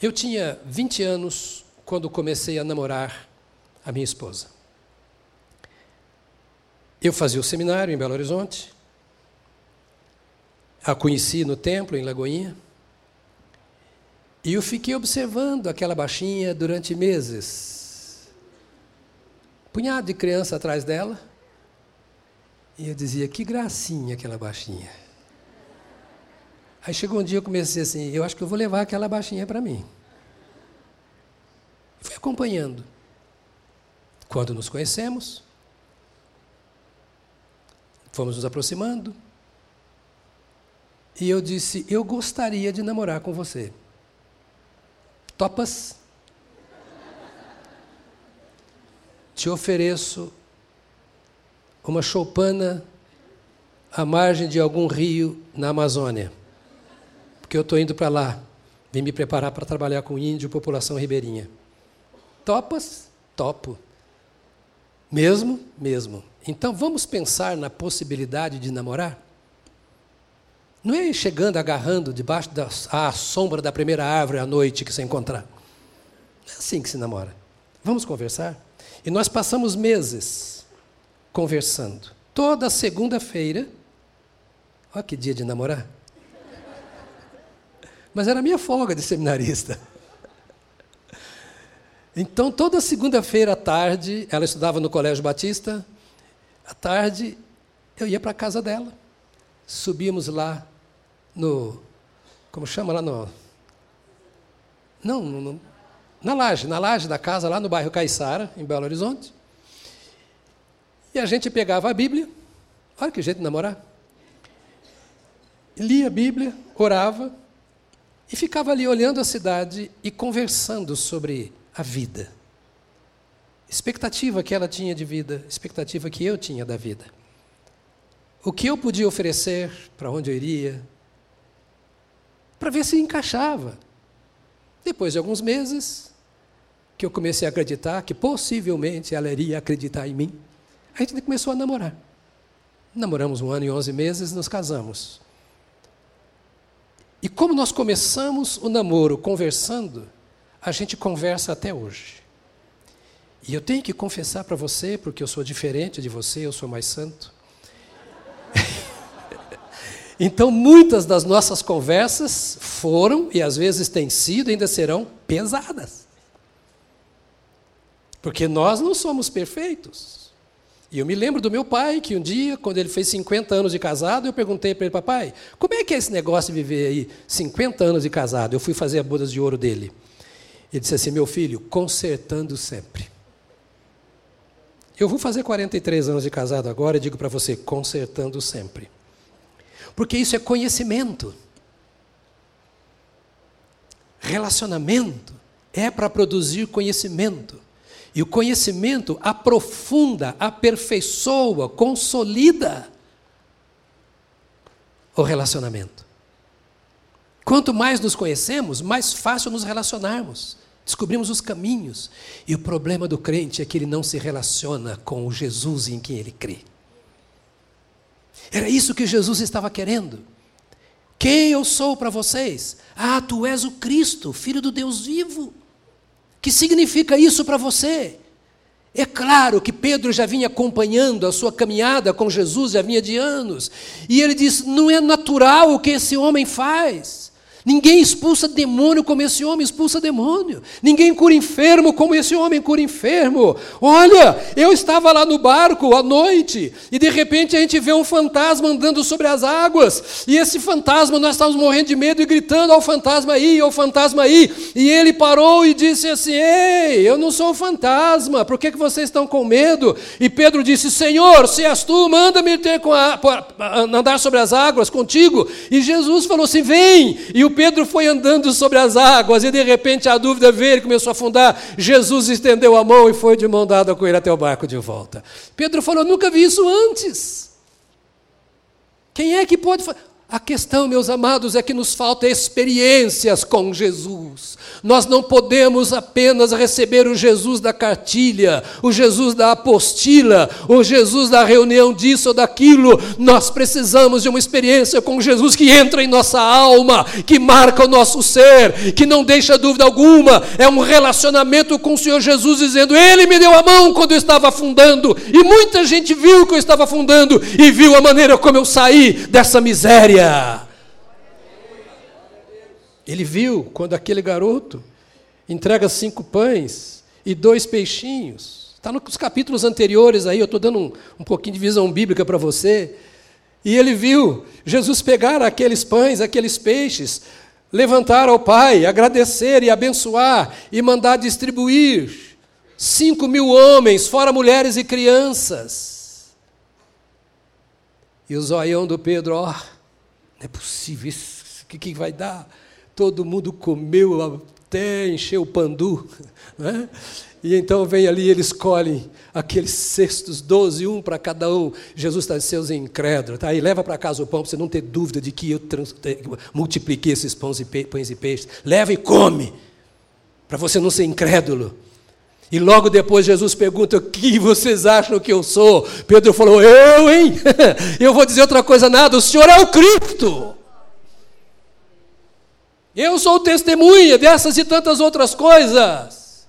Eu tinha 20 anos quando comecei a namorar a minha esposa. Eu fazia o seminário em Belo Horizonte. A conheci no templo, em Lagoinha. E eu fiquei observando aquela baixinha durante meses. Punhado de criança atrás dela. E eu dizia, que gracinha aquela baixinha. Aí chegou um dia eu comecei assim, eu acho que eu vou levar aquela baixinha para mim. Fui acompanhando. Quando nos conhecemos, fomos nos aproximando. E eu disse, eu gostaria de namorar com você. Topas? Te ofereço uma choupana à margem de algum rio na Amazônia. Porque eu estou indo para lá. Vim me preparar para trabalhar com índio, população ribeirinha. Topas? Topo. Mesmo? Mesmo. Então vamos pensar na possibilidade de namorar? Não é chegando, agarrando debaixo da sombra da primeira árvore à noite que se encontrar. É assim que se namora. Vamos conversar? E nós passamos meses conversando. Toda segunda-feira. Olha que dia de namorar. Mas era minha folga de seminarista. Então, toda segunda-feira à tarde, ela estudava no Colégio Batista, à tarde eu ia para a casa dela. Subíamos lá no. Como chama lá no. Não, no, na laje, na laje da casa, lá no bairro Caiçara, em Belo Horizonte. E a gente pegava a Bíblia, olha que jeito de namorar. Lia a Bíblia, orava e ficava ali olhando a cidade e conversando sobre a vida. Expectativa que ela tinha de vida, expectativa que eu tinha da vida. O que eu podia oferecer, para onde eu iria, para ver se encaixava. Depois de alguns meses, que eu comecei a acreditar que possivelmente ela iria acreditar em mim, a gente começou a namorar. Namoramos um ano e onze meses, nos casamos. E como nós começamos o namoro conversando, a gente conversa até hoje. E eu tenho que confessar para você, porque eu sou diferente de você, eu sou mais santo. [laughs] então, muitas das nossas conversas foram, e às vezes têm sido, ainda serão pesadas. Porque nós não somos perfeitos. E eu me lembro do meu pai, que um dia, quando ele fez 50 anos de casado, eu perguntei para ele, papai, como é que é esse negócio de viver aí 50 anos de casado? Eu fui fazer a bodas de ouro dele. Ele disse assim: Meu filho, consertando sempre. Eu vou fazer 43 anos de casado agora e digo para você: consertando sempre. Porque isso é conhecimento. Relacionamento é para produzir conhecimento. E o conhecimento aprofunda, aperfeiçoa, consolida o relacionamento. Quanto mais nos conhecemos, mais fácil nos relacionarmos. Descobrimos os caminhos. E o problema do crente é que ele não se relaciona com o Jesus em quem ele crê. Era isso que Jesus estava querendo. Quem eu sou para vocês? Ah, tu és o Cristo, filho do Deus vivo. Que significa isso para você? É claro que Pedro já vinha acompanhando a sua caminhada com Jesus, já vinha de anos. E ele diz: não é natural o que esse homem faz. Ninguém expulsa demônio como esse homem expulsa demônio. Ninguém cura enfermo como esse homem cura enfermo. Olha, eu estava lá no barco à noite e de repente a gente vê um fantasma andando sobre as águas. E esse fantasma, nós estávamos morrendo de medo e gritando ao fantasma aí, ao fantasma aí. E ele parou e disse assim: Ei, eu não sou um fantasma, por que, que vocês estão com medo? E Pedro disse: Senhor, se és tu, manda-me ter com a, andar sobre as águas contigo. E Jesus falou assim: Vem. E o Pedro foi andando sobre as águas e de repente a dúvida veio, ele começou a afundar. Jesus estendeu a mão e foi de mão dada com ele até o barco de volta. Pedro falou: Nunca vi isso antes. Quem é que pode fazer? A questão, meus amados, é que nos falta experiências com Jesus. Nós não podemos apenas receber o Jesus da cartilha, o Jesus da apostila, o Jesus da reunião disso ou daquilo. Nós precisamos de uma experiência com Jesus que entra em nossa alma, que marca o nosso ser, que não deixa dúvida alguma. É um relacionamento com o Senhor Jesus dizendo: Ele me deu a mão quando eu estava afundando, e muita gente viu que eu estava afundando e viu a maneira como eu saí dessa miséria. Ele viu quando aquele garoto entrega cinco pães e dois peixinhos. Está nos capítulos anteriores aí, eu estou dando um, um pouquinho de visão bíblica para você. E ele viu Jesus pegar aqueles pães, aqueles peixes, levantar ao Pai, agradecer e abençoar e mandar distribuir. Cinco mil homens, fora mulheres e crianças. E o zoião do Pedro, ó, não é possível. O que, que vai dar? Todo mundo comeu até encher o pandu. [laughs] Né? E então vem ali, eles escolhem aqueles cestos, doze, um para cada um. Jesus está seus incrédulos. Tá? E leva para casa o pão, para você não ter dúvida de que eu multipliquei esses pães e, pães e peixes. Leva e come, para você não ser incrédulo. E logo depois Jesus pergunta: O que vocês acham que eu sou? Pedro falou: Eu, hein? [laughs] eu vou dizer outra coisa, nada, o Senhor é o Cristo. Eu sou testemunha dessas e tantas outras coisas.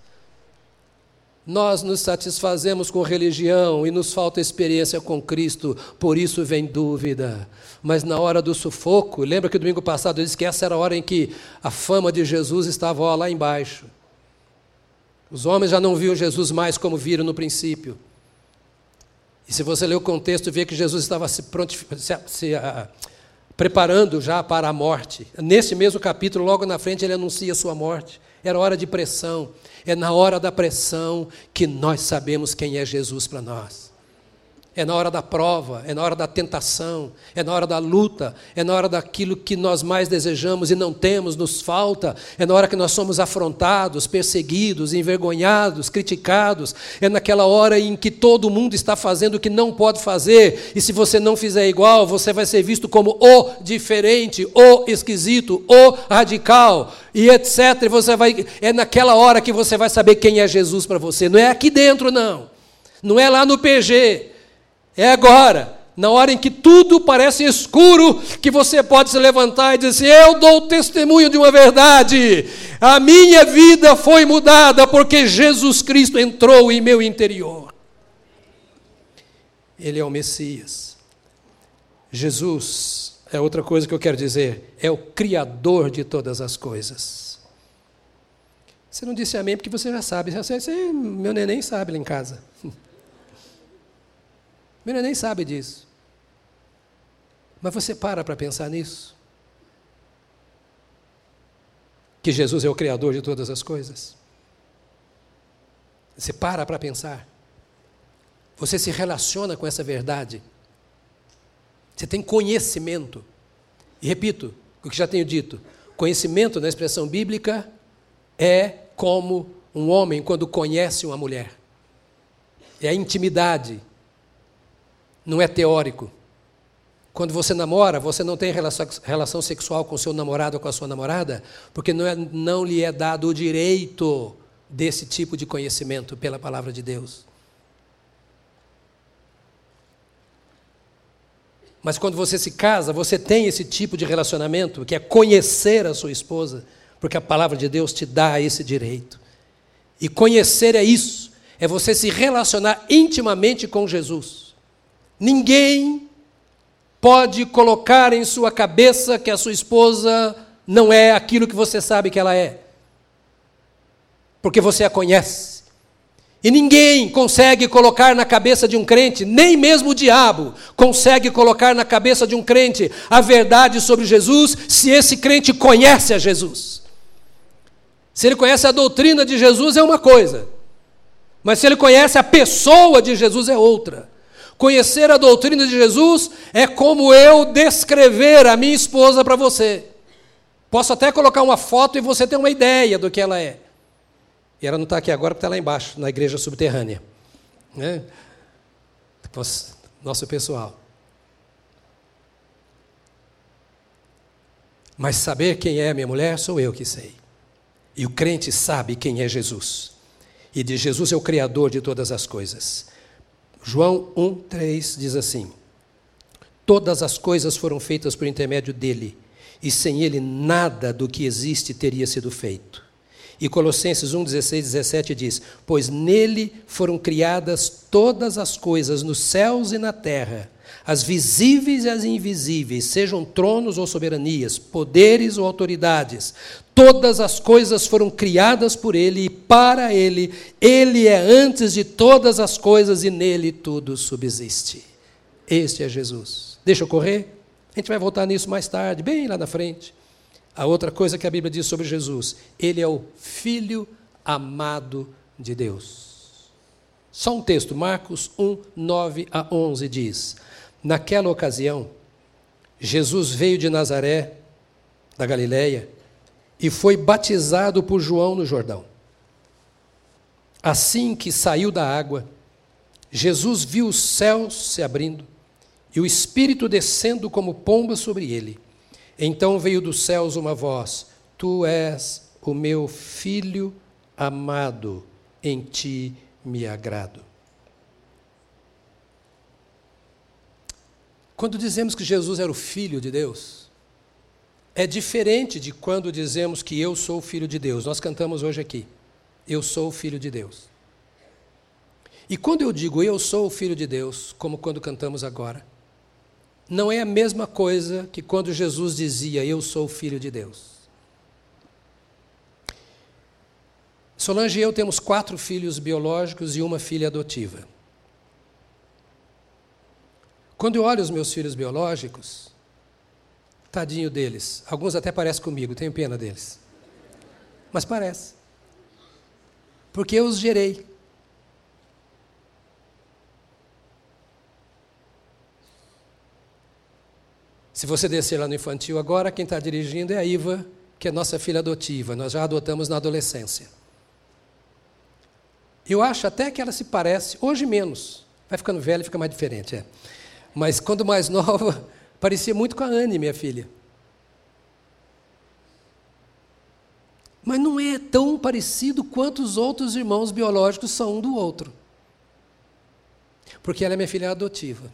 Nós nos satisfazemos com religião e nos falta experiência com Cristo, por isso vem dúvida. Mas na hora do sufoco, lembra que domingo passado eu disse que essa era a hora em que a fama de Jesus estava lá embaixo. Os homens já não viam Jesus mais como viram no princípio. E se você ler o contexto, vê que Jesus estava se, pronto, se, se uh, preparando já para a morte. Nesse mesmo capítulo, logo na frente, ele anuncia sua morte. Era hora de pressão. É na hora da pressão que nós sabemos quem é Jesus para nós é na hora da prova, é na hora da tentação, é na hora da luta, é na hora daquilo que nós mais desejamos e não temos, nos falta, é na hora que nós somos afrontados, perseguidos, envergonhados, criticados, é naquela hora em que todo mundo está fazendo o que não pode fazer, e se você não fizer igual, você vai ser visto como o diferente, o esquisito, o radical, e etc. Você vai, é naquela hora que você vai saber quem é Jesus para você, não é aqui dentro, não, não é lá no PG. É agora, na hora em que tudo parece escuro, que você pode se levantar e dizer: Eu dou testemunho de uma verdade. A minha vida foi mudada porque Jesus Cristo entrou em meu interior. Ele é o Messias. Jesus é outra coisa que eu quero dizer, é o Criador de todas as coisas. Você não disse amém porque você já sabe. Você, meu neném sabe lá em casa. [laughs] Menina nem sabe disso. Mas você para para pensar nisso? Que Jesus é o Criador de todas as coisas? Você para para pensar. Você se relaciona com essa verdade. Você tem conhecimento. E repito o que já tenho dito: conhecimento, na expressão bíblica, é como um homem quando conhece uma mulher. É a intimidade, não é teórico. Quando você namora, você não tem relação, sexual com seu namorado ou com a sua namorada, porque não, é, não lhe é dado o direito desse tipo de conhecimento pela palavra de Deus. Mas quando você se casa, você tem esse tipo de relacionamento, que é conhecer a sua esposa, porque a palavra de Deus te dá esse direito. E conhecer é isso, é você se relacionar intimamente com Jesus. Ninguém pode colocar em sua cabeça que a sua esposa não é aquilo que você sabe que ela é. Porque você a conhece. E ninguém consegue colocar na cabeça de um crente, nem mesmo o diabo consegue colocar na cabeça de um crente a verdade sobre Jesus, se esse crente conhece a Jesus. Se ele conhece a doutrina de Jesus, é uma coisa, mas se ele conhece a pessoa de Jesus, é outra. Conhecer a doutrina de Jesus é como eu descrever a minha esposa para você. Posso até colocar uma foto e você ter uma ideia do que ela é. E ela não está aqui agora porque está lá embaixo, na igreja subterrânea. Né? Nosso pessoal. Mas saber quem é minha mulher sou eu que sei. E o crente sabe quem é Jesus. E de Jesus é o Criador de todas as coisas. João 1,3 diz assim: Todas as coisas foram feitas por intermédio dele, e sem ele nada do que existe teria sido feito. E Colossenses 1, 16, 17 diz: Pois nele foram criadas todas as coisas nos céus e na terra, as visíveis e as invisíveis, sejam tronos ou soberanias, poderes ou autoridades. Todas as coisas foram criadas por ele e para ele. Ele é antes de todas as coisas e nele tudo subsiste. Este é Jesus. Deixa eu correr? A gente vai voltar nisso mais tarde, bem lá na frente. A outra coisa que a Bíblia diz sobre Jesus, ele é o filho amado de Deus. Só um texto, Marcos 1, 9 a 11 diz: Naquela ocasião, Jesus veio de Nazaré, da Galiléia, e foi batizado por João no Jordão. Assim que saiu da água, Jesus viu os céus se abrindo e o Espírito descendo como pomba sobre ele. Então veio dos céus uma voz: Tu és o meu filho amado, em ti me agrado. Quando dizemos que Jesus era o filho de Deus, é diferente de quando dizemos que eu sou o filho de Deus. Nós cantamos hoje aqui: Eu sou o filho de Deus. E quando eu digo eu sou o filho de Deus, como quando cantamos agora, não é a mesma coisa que quando Jesus dizia: Eu sou o filho de Deus. Solange e eu temos quatro filhos biológicos e uma filha adotiva. Quando eu olho os meus filhos biológicos, tadinho deles, alguns até parecem comigo, tenho pena deles. Mas parece. Porque eu os gerei. Se você descer lá no infantil agora, quem está dirigindo é a Iva, que é nossa filha adotiva. Nós já adotamos na adolescência. Eu acho até que ela se parece, hoje menos. Vai ficando velha, fica mais diferente. É. Mas quando mais [laughs] nova, parecia muito com a Anne, minha filha. Mas não é tão parecido quanto os outros irmãos biológicos são um do outro. Porque ela é minha filha adotiva.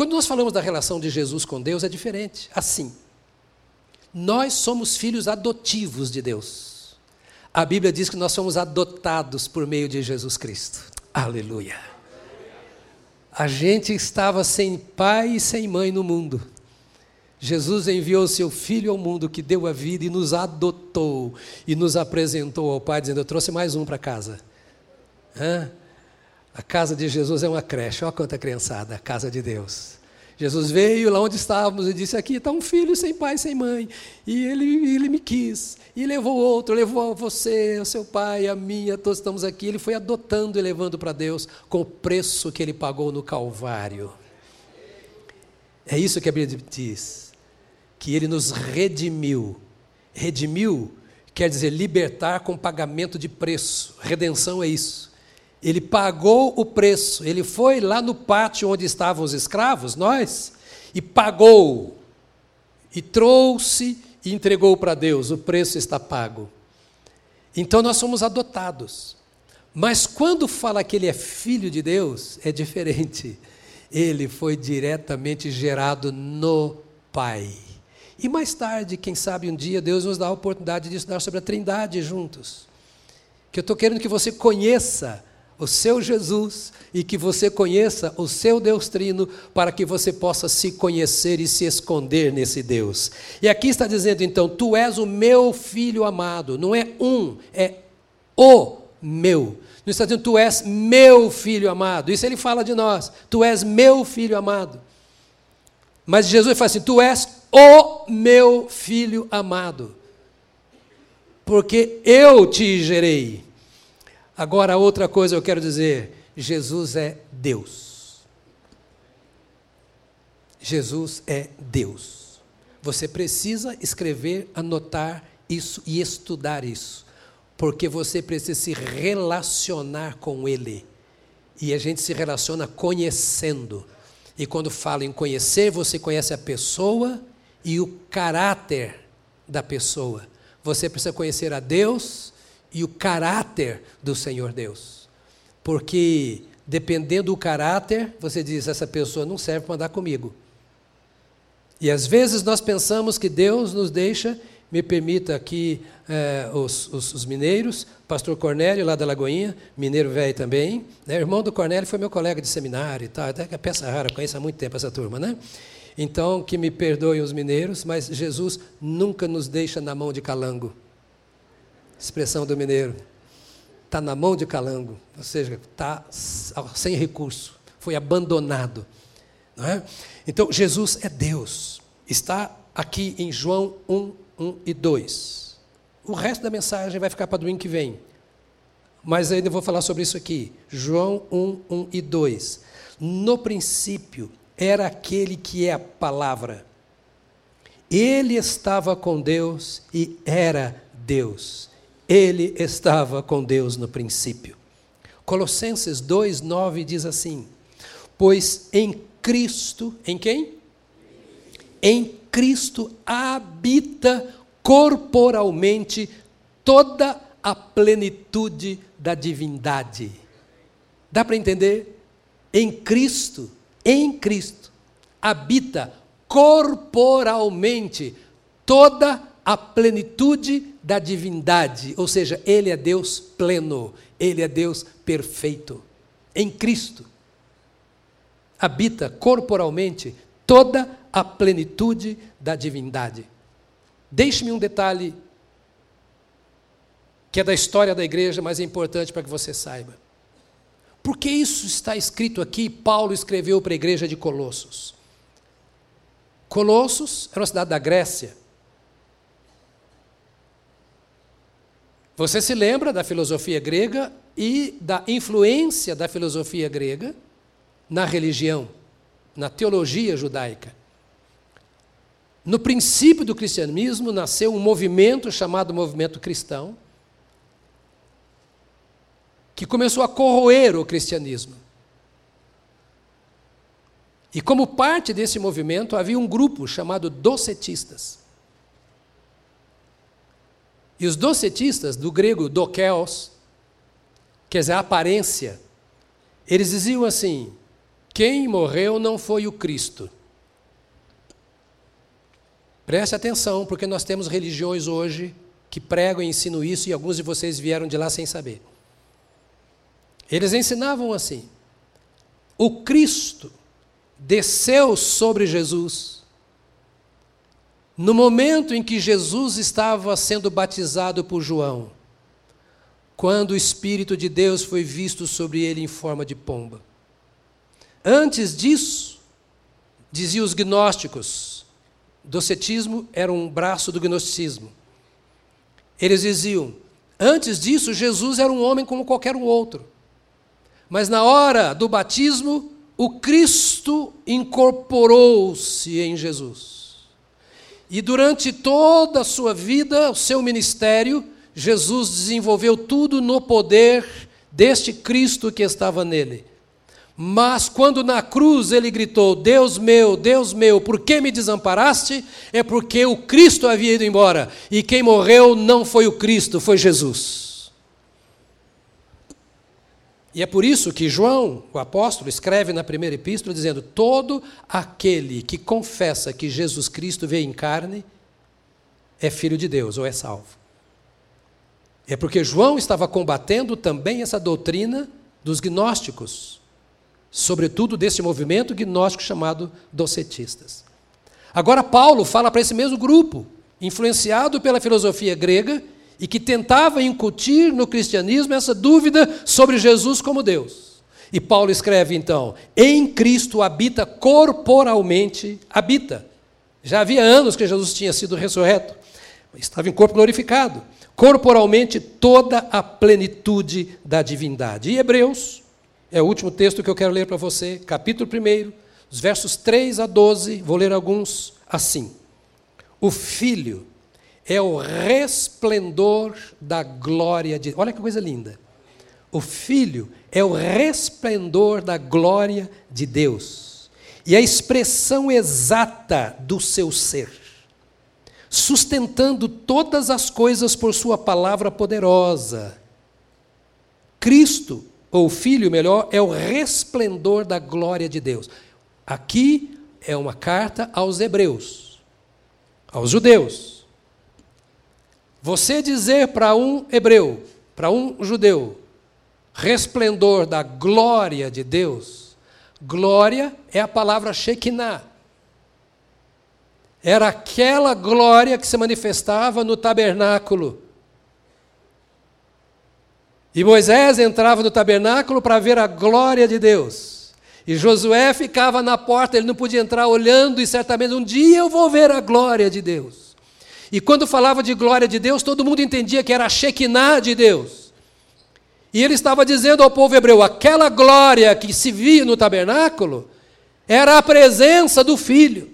Quando nós falamos da relação de Jesus com Deus, é diferente. Assim, nós somos filhos adotivos de Deus. A Bíblia diz que nós somos adotados por meio de Jesus Cristo. Aleluia. A gente estava sem pai e sem mãe no mundo. Jesus enviou seu filho ao mundo que deu a vida e nos adotou e nos apresentou ao Pai, dizendo: Eu trouxe mais um para casa. Hã? A casa de Jesus é uma creche, olha quanta criançada, a casa de Deus. Jesus veio lá onde estávamos e disse: Aqui está um filho sem pai, sem mãe. E ele, ele me quis. E levou outro, levou você, o seu pai, a minha, todos estamos aqui. Ele foi adotando e levando para Deus com o preço que ele pagou no Calvário. É isso que a Bíblia diz. Que ele nos redimiu. Redimiu quer dizer libertar com pagamento de preço. Redenção é isso. Ele pagou o preço. Ele foi lá no pátio onde estavam os escravos, nós, e pagou. E trouxe e entregou para Deus. O preço está pago. Então nós somos adotados. Mas quando fala que ele é filho de Deus, [laughs] é diferente. Ele foi diretamente gerado no Pai. E mais tarde, quem sabe um dia, Deus nos dá a oportunidade de estudar sobre a Trindade juntos. Que eu estou querendo que você conheça o seu Jesus e que você conheça o seu Deus Trino, para que você possa se conhecer e se esconder nesse Deus. E aqui está dizendo então: Tu és o meu filho amado, não é um, é o meu. Não está dizendo, Tu és meu filho amado. Isso ele fala de nós. Tu és meu filho amado. Mas Jesus fala assim: Tu és o meu filho amado. Porque eu te gerei. Agora, outra coisa eu quero dizer: Jesus é Deus. Jesus é Deus. Você precisa escrever, anotar isso e estudar isso, porque você precisa se relacionar com Ele. E a gente se relaciona conhecendo. E quando fala em conhecer, você conhece a pessoa e o caráter da pessoa. Você precisa conhecer a Deus e o caráter do Senhor Deus. Porque dependendo do caráter, você diz: essa pessoa não serve para andar comigo. E às vezes nós pensamos que Deus nos deixa, me permita aqui é, os, os, os, mineiros, pastor Cornélio lá da Lagoinha, mineiro velho também, né? irmão do Cornélio foi meu colega de seminário e tal, até que é peça rara, conheço há muito tempo essa turma, né? Então, que me perdoem os mineiros, mas Jesus nunca nos deixa na mão de calango. Expressão do mineiro. Está na mão de calango, ou seja, está sem recurso, foi abandonado. Não é? Então, Jesus é Deus. Está aqui em João 1, 1 e 2. O resto da mensagem vai ficar para domingo que vem. Mas ainda vou falar sobre isso aqui. João 1, 1 e 2. No princípio era aquele que é a palavra. Ele estava com Deus e era Deus. Ele estava com Deus no princípio. Colossenses 2:9 diz assim: Pois em Cristo, em quem? Em Cristo habita corporalmente toda a plenitude da divindade. Dá para entender? Em Cristo em Cristo habita corporalmente toda a plenitude da divindade, ou seja, Ele é Deus pleno, Ele é Deus perfeito. Em Cristo habita corporalmente toda a plenitude da divindade. Deixe-me um detalhe que é da história da igreja, mas é importante para que você saiba. Por que isso está escrito aqui? Paulo escreveu para a igreja de Colossos. Colossos era uma cidade da Grécia. Você se lembra da filosofia grega e da influência da filosofia grega na religião, na teologia judaica. No princípio do cristianismo nasceu um movimento chamado movimento cristão, que começou a corroer o cristianismo. E como parte desse movimento havia um grupo chamado docetistas. E os docetistas, do grego dokeos, quer dizer, aparência, eles diziam assim: quem morreu não foi o Cristo. Preste atenção, porque nós temos religiões hoje que pregam e ensinam isso e alguns de vocês vieram de lá sem saber. Eles ensinavam assim: o Cristo desceu sobre Jesus. No momento em que Jesus estava sendo batizado por João, quando o Espírito de Deus foi visto sobre ele em forma de pomba. Antes disso, diziam os gnósticos, docetismo era um braço do gnosticismo. Eles diziam: antes disso, Jesus era um homem como qualquer um outro. Mas na hora do batismo, o Cristo incorporou-se em Jesus. E durante toda a sua vida, o seu ministério, Jesus desenvolveu tudo no poder deste Cristo que estava nele. Mas quando na cruz ele gritou: Deus meu, Deus meu, por que me desamparaste? É porque o Cristo havia ido embora. E quem morreu não foi o Cristo, foi Jesus. E é por isso que João, o apóstolo, escreve na primeira epístola dizendo: Todo aquele que confessa que Jesus Cristo veio em carne é filho de Deus ou é salvo. É porque João estava combatendo também essa doutrina dos gnósticos, sobretudo desse movimento gnóstico chamado docetistas. Agora, Paulo fala para esse mesmo grupo, influenciado pela filosofia grega e que tentava incutir no cristianismo essa dúvida sobre Jesus como Deus. E Paulo escreve então: em Cristo habita corporalmente, habita. Já havia anos que Jesus tinha sido ressurreto, estava em corpo glorificado, corporalmente toda a plenitude da divindade. E Hebreus, é o último texto que eu quero ler para você, capítulo 1, os versos 3 a 12, vou ler alguns assim. O Filho é o resplendor da glória de. Olha que coisa linda. O Filho é o resplendor da glória de Deus e a expressão exata do seu ser, sustentando todas as coisas por Sua palavra poderosa. Cristo, ou Filho melhor, é o resplendor da glória de Deus. Aqui é uma carta aos Hebreus, aos judeus. Você dizer para um hebreu, para um judeu, resplendor da glória de Deus. Glória é a palavra Shekinah. Era aquela glória que se manifestava no tabernáculo. E Moisés entrava no tabernáculo para ver a glória de Deus. E Josué ficava na porta, ele não podia entrar olhando, e certamente um dia eu vou ver a glória de Deus. E quando falava de glória de Deus, todo mundo entendia que era a Shekinah de Deus. E ele estava dizendo ao povo hebreu: aquela glória que se via no tabernáculo era a presença do Filho.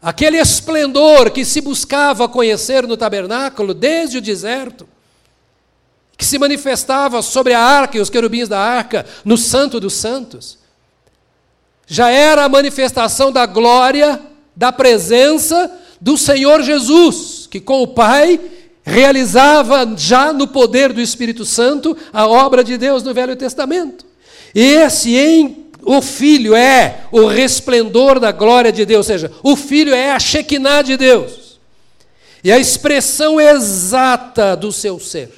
Aquele esplendor que se buscava conhecer no tabernáculo desde o deserto, que se manifestava sobre a arca e os querubins da arca, no Santo dos Santos, já era a manifestação da glória, da presença do Senhor Jesus, que com o Pai realizava já no poder do Espírito Santo a obra de Deus no Velho Testamento. Esse em o Filho é o resplendor da glória de Deus, ou seja, o Filho é a Shekinah de Deus. E a expressão exata do seu ser.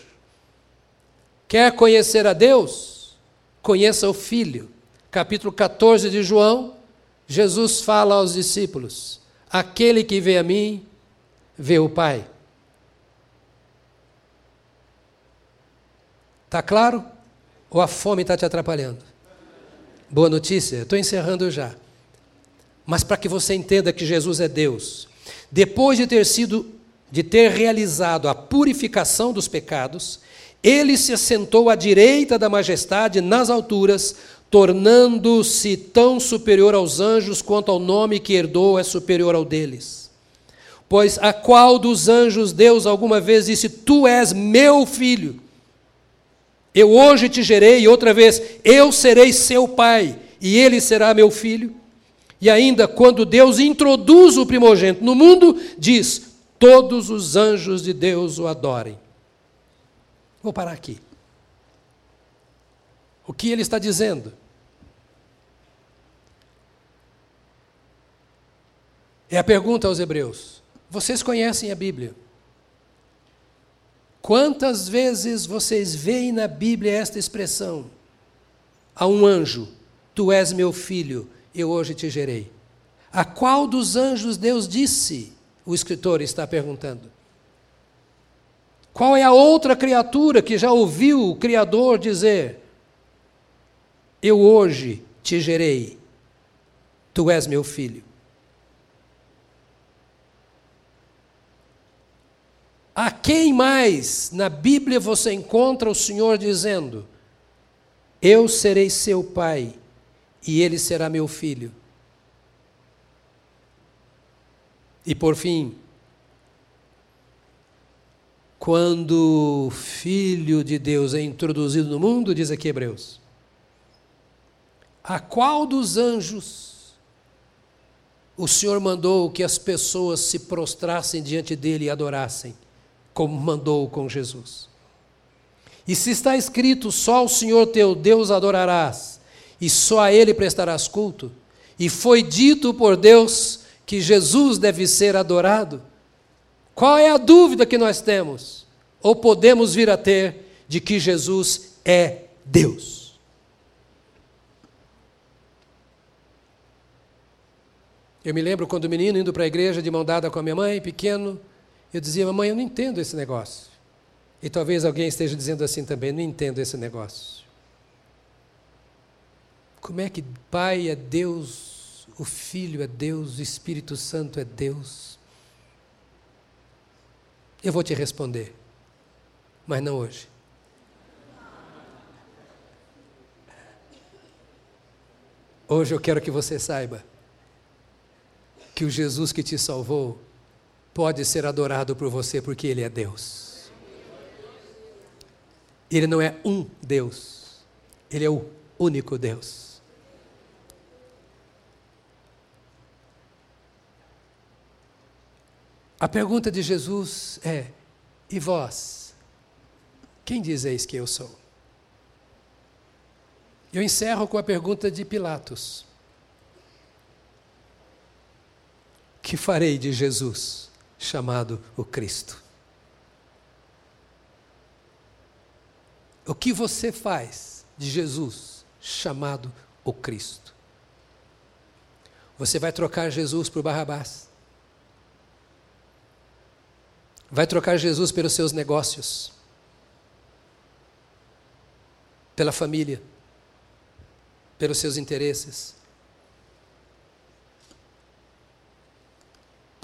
Quer conhecer a Deus? Conheça o Filho. Capítulo 14 de João, Jesus fala aos discípulos: Aquele que vê a mim, vê o Pai. Está claro? Ou a fome está te atrapalhando? Boa notícia, estou encerrando já. Mas para que você entenda que Jesus é Deus, depois de ter sido, de ter realizado a purificação dos pecados, ele se assentou à direita da majestade nas alturas, tornando-se tão superior aos anjos quanto ao nome que herdou é superior ao deles. Pois a qual dos anjos Deus alguma vez disse: Tu és meu filho? Eu hoje te gerei, e outra vez, eu serei seu pai, e ele será meu filho. E ainda, quando Deus introduz o primogênito no mundo, diz: Todos os anjos de Deus o adorem. Vou parar aqui. O que ele está dizendo? É a pergunta aos Hebreus. Vocês conhecem a Bíblia? Quantas vezes vocês veem na Bíblia esta expressão? A um anjo: Tu és meu filho, eu hoje te gerei. A qual dos anjos Deus disse? O escritor está perguntando. Qual é a outra criatura que já ouviu o Criador dizer: Eu hoje te gerei, tu és meu filho? A quem mais na Bíblia você encontra o Senhor dizendo: Eu serei seu pai e ele será meu filho? E por fim, quando o Filho de Deus é introduzido no mundo, diz aqui Hebreus, a qual dos anjos o Senhor mandou que as pessoas se prostrassem diante dele e adorassem? como mandou com Jesus. E se está escrito: só o Senhor teu Deus adorarás, e só a Ele prestarás culto, e foi dito por Deus que Jesus deve ser adorado, qual é a dúvida que nós temos? Ou podemos vir a ter de que Jesus é Deus. Eu me lembro quando menino indo para a igreja de mão dada com a minha mãe, pequeno, eu dizia, mamãe, eu não entendo esse negócio. E talvez alguém esteja dizendo assim também, não entendo esse negócio. Como é que Pai é Deus, o Filho é Deus, o Espírito Santo é Deus? Eu vou te responder, mas não hoje. Hoje eu quero que você saiba que o Jesus que te salvou pode ser adorado por você porque Ele é Deus. Ele não é um Deus, Ele é o único Deus. A pergunta de Jesus é: e vós? Quem dizeis que eu sou? Eu encerro com a pergunta de Pilatos: Que farei de Jesus, chamado o Cristo? O que você faz de Jesus, chamado o Cristo? Você vai trocar Jesus por Barrabás? Vai trocar Jesus pelos seus negócios? Pela família? pelos seus interesses,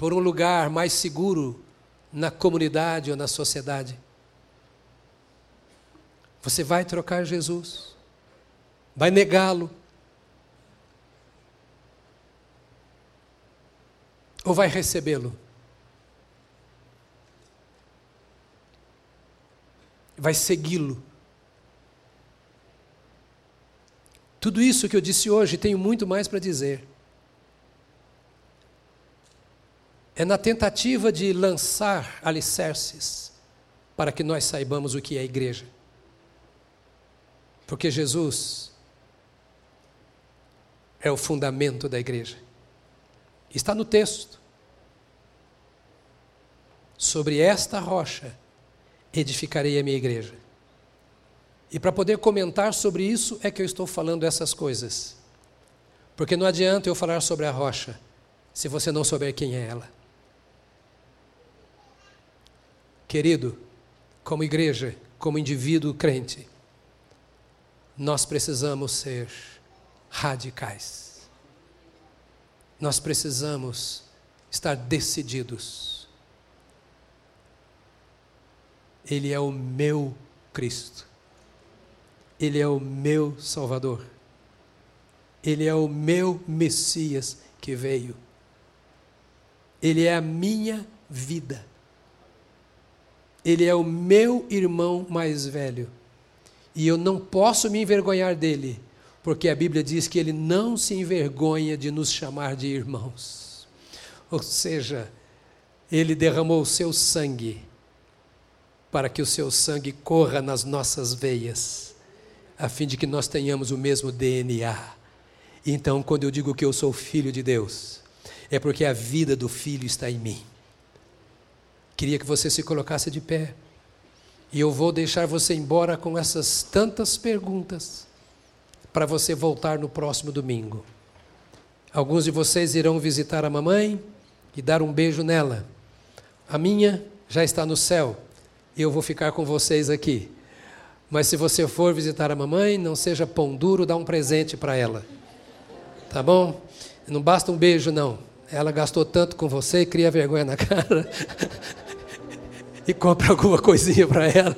por um lugar mais seguro na comunidade ou na sociedade. Você vai trocar Jesus, vai negá-lo, ou vai recebê-lo? Vai segui-lo? Tudo isso que eu disse hoje, tenho muito mais para dizer. É na tentativa de lançar alicerces para que nós saibamos o que é a igreja. Porque Jesus é o fundamento da igreja. Está no texto. Sobre esta rocha edificarei a minha igreja. E para poder comentar sobre isso é que eu estou falando essas coisas. Porque não adianta eu falar sobre a rocha se você não souber quem é ela. Querido, como igreja, como indivíduo crente, nós precisamos ser radicais. Nós precisamos estar decididos. Ele é o meu Cristo. Ele é o meu Salvador. Ele é o meu Messias que veio. Ele é a minha vida. Ele é o meu irmão mais velho. E eu não posso me envergonhar dele, porque a Bíblia diz que ele não se envergonha de nos chamar de irmãos. Ou seja, ele derramou o seu sangue para que o seu sangue corra nas nossas veias a fim de que nós tenhamos o mesmo DNA. Então, quando eu digo que eu sou filho de Deus, é porque a vida do filho está em mim. Queria que você se colocasse de pé. E eu vou deixar você embora com essas tantas perguntas para você voltar no próximo domingo. Alguns de vocês irão visitar a mamãe e dar um beijo nela. A minha já está no céu e eu vou ficar com vocês aqui. Mas se você for visitar a mamãe, não seja pão duro, dá um presente para ela. Tá bom? Não basta um beijo, não. Ela gastou tanto com você, cria vergonha na [laughs] cara. E compra [laughs] alguma coisinha para ela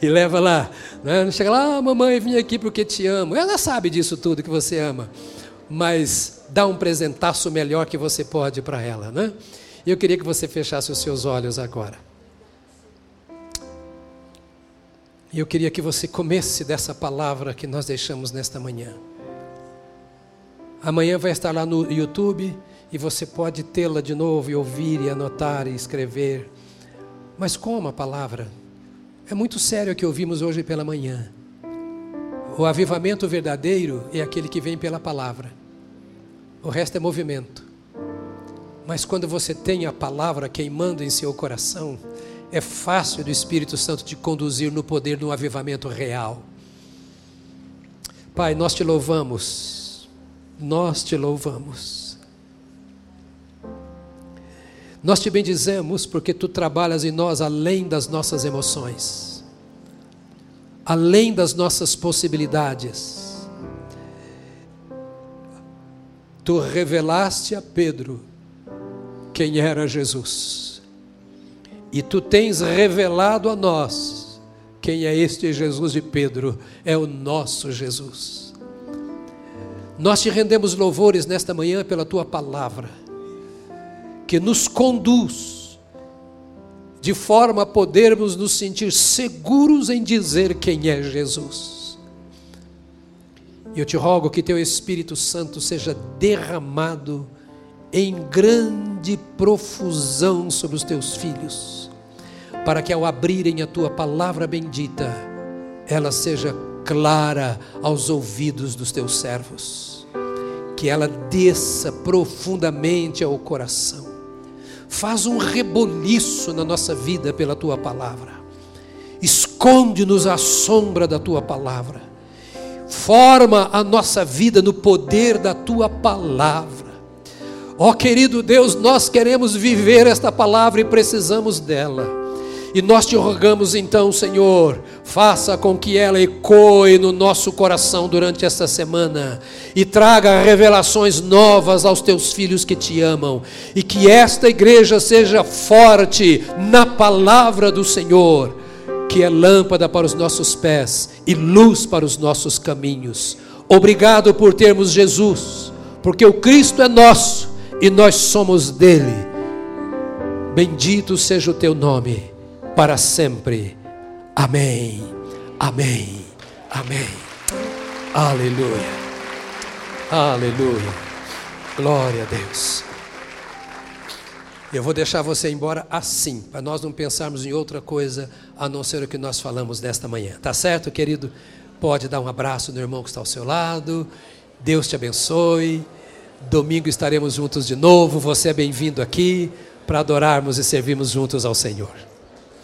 e leva lá. Né? Não chega lá, ah, mamãe, vim aqui porque te amo. Ela sabe disso tudo que você ama. Mas dá um presentaço melhor que você pode para ela. Né? E eu queria que você fechasse os seus olhos agora. E eu queria que você comesse dessa palavra que nós deixamos nesta manhã. Amanhã vai estar lá no YouTube e você pode tê-la de novo e ouvir e anotar e escrever. Mas como a palavra? É muito sério o que ouvimos hoje pela manhã. O avivamento verdadeiro é aquele que vem pela palavra. O resto é movimento. Mas quando você tem a palavra queimando em seu coração, é fácil do Espírito Santo te conduzir no poder no avivamento real. Pai, nós te louvamos, nós te louvamos. Nós te bendizemos porque tu trabalhas em nós além das nossas emoções, além das nossas possibilidades. Tu revelaste a Pedro quem era Jesus, e tu tens revelado a nós quem é este Jesus de Pedro, é o nosso Jesus. Nós te rendemos louvores nesta manhã pela tua palavra que nos conduz de forma a podermos nos sentir seguros em dizer quem é Jesus. E eu te rogo que teu Espírito Santo seja derramado em grande profusão sobre os teus filhos, para que ao abrirem a tua palavra bendita, ela seja clara aos ouvidos dos teus servos, que ela desça profundamente ao coração faz um reboliço na nossa vida pela tua palavra. Esconde-nos à sombra da tua palavra. Forma a nossa vida no poder da tua palavra. Ó oh, querido Deus, nós queremos viver esta palavra e precisamos dela. E nós te rogamos então, Senhor, faça com que ela ecoe no nosso coração durante esta semana e traga revelações novas aos teus filhos que te amam, e que esta igreja seja forte na palavra do Senhor, que é lâmpada para os nossos pés e luz para os nossos caminhos. Obrigado por termos Jesus, porque o Cristo é nosso e nós somos dele. Bendito seja o teu nome para sempre. Amém. Amém. Amém. Aleluia. Aleluia. Glória a Deus. Eu vou deixar você embora assim, para nós não pensarmos em outra coisa a não ser o que nós falamos nesta manhã. Tá certo, querido? Pode dar um abraço no irmão que está ao seu lado. Deus te abençoe. Domingo estaremos juntos de novo. Você é bem-vindo aqui para adorarmos e servirmos juntos ao Senhor.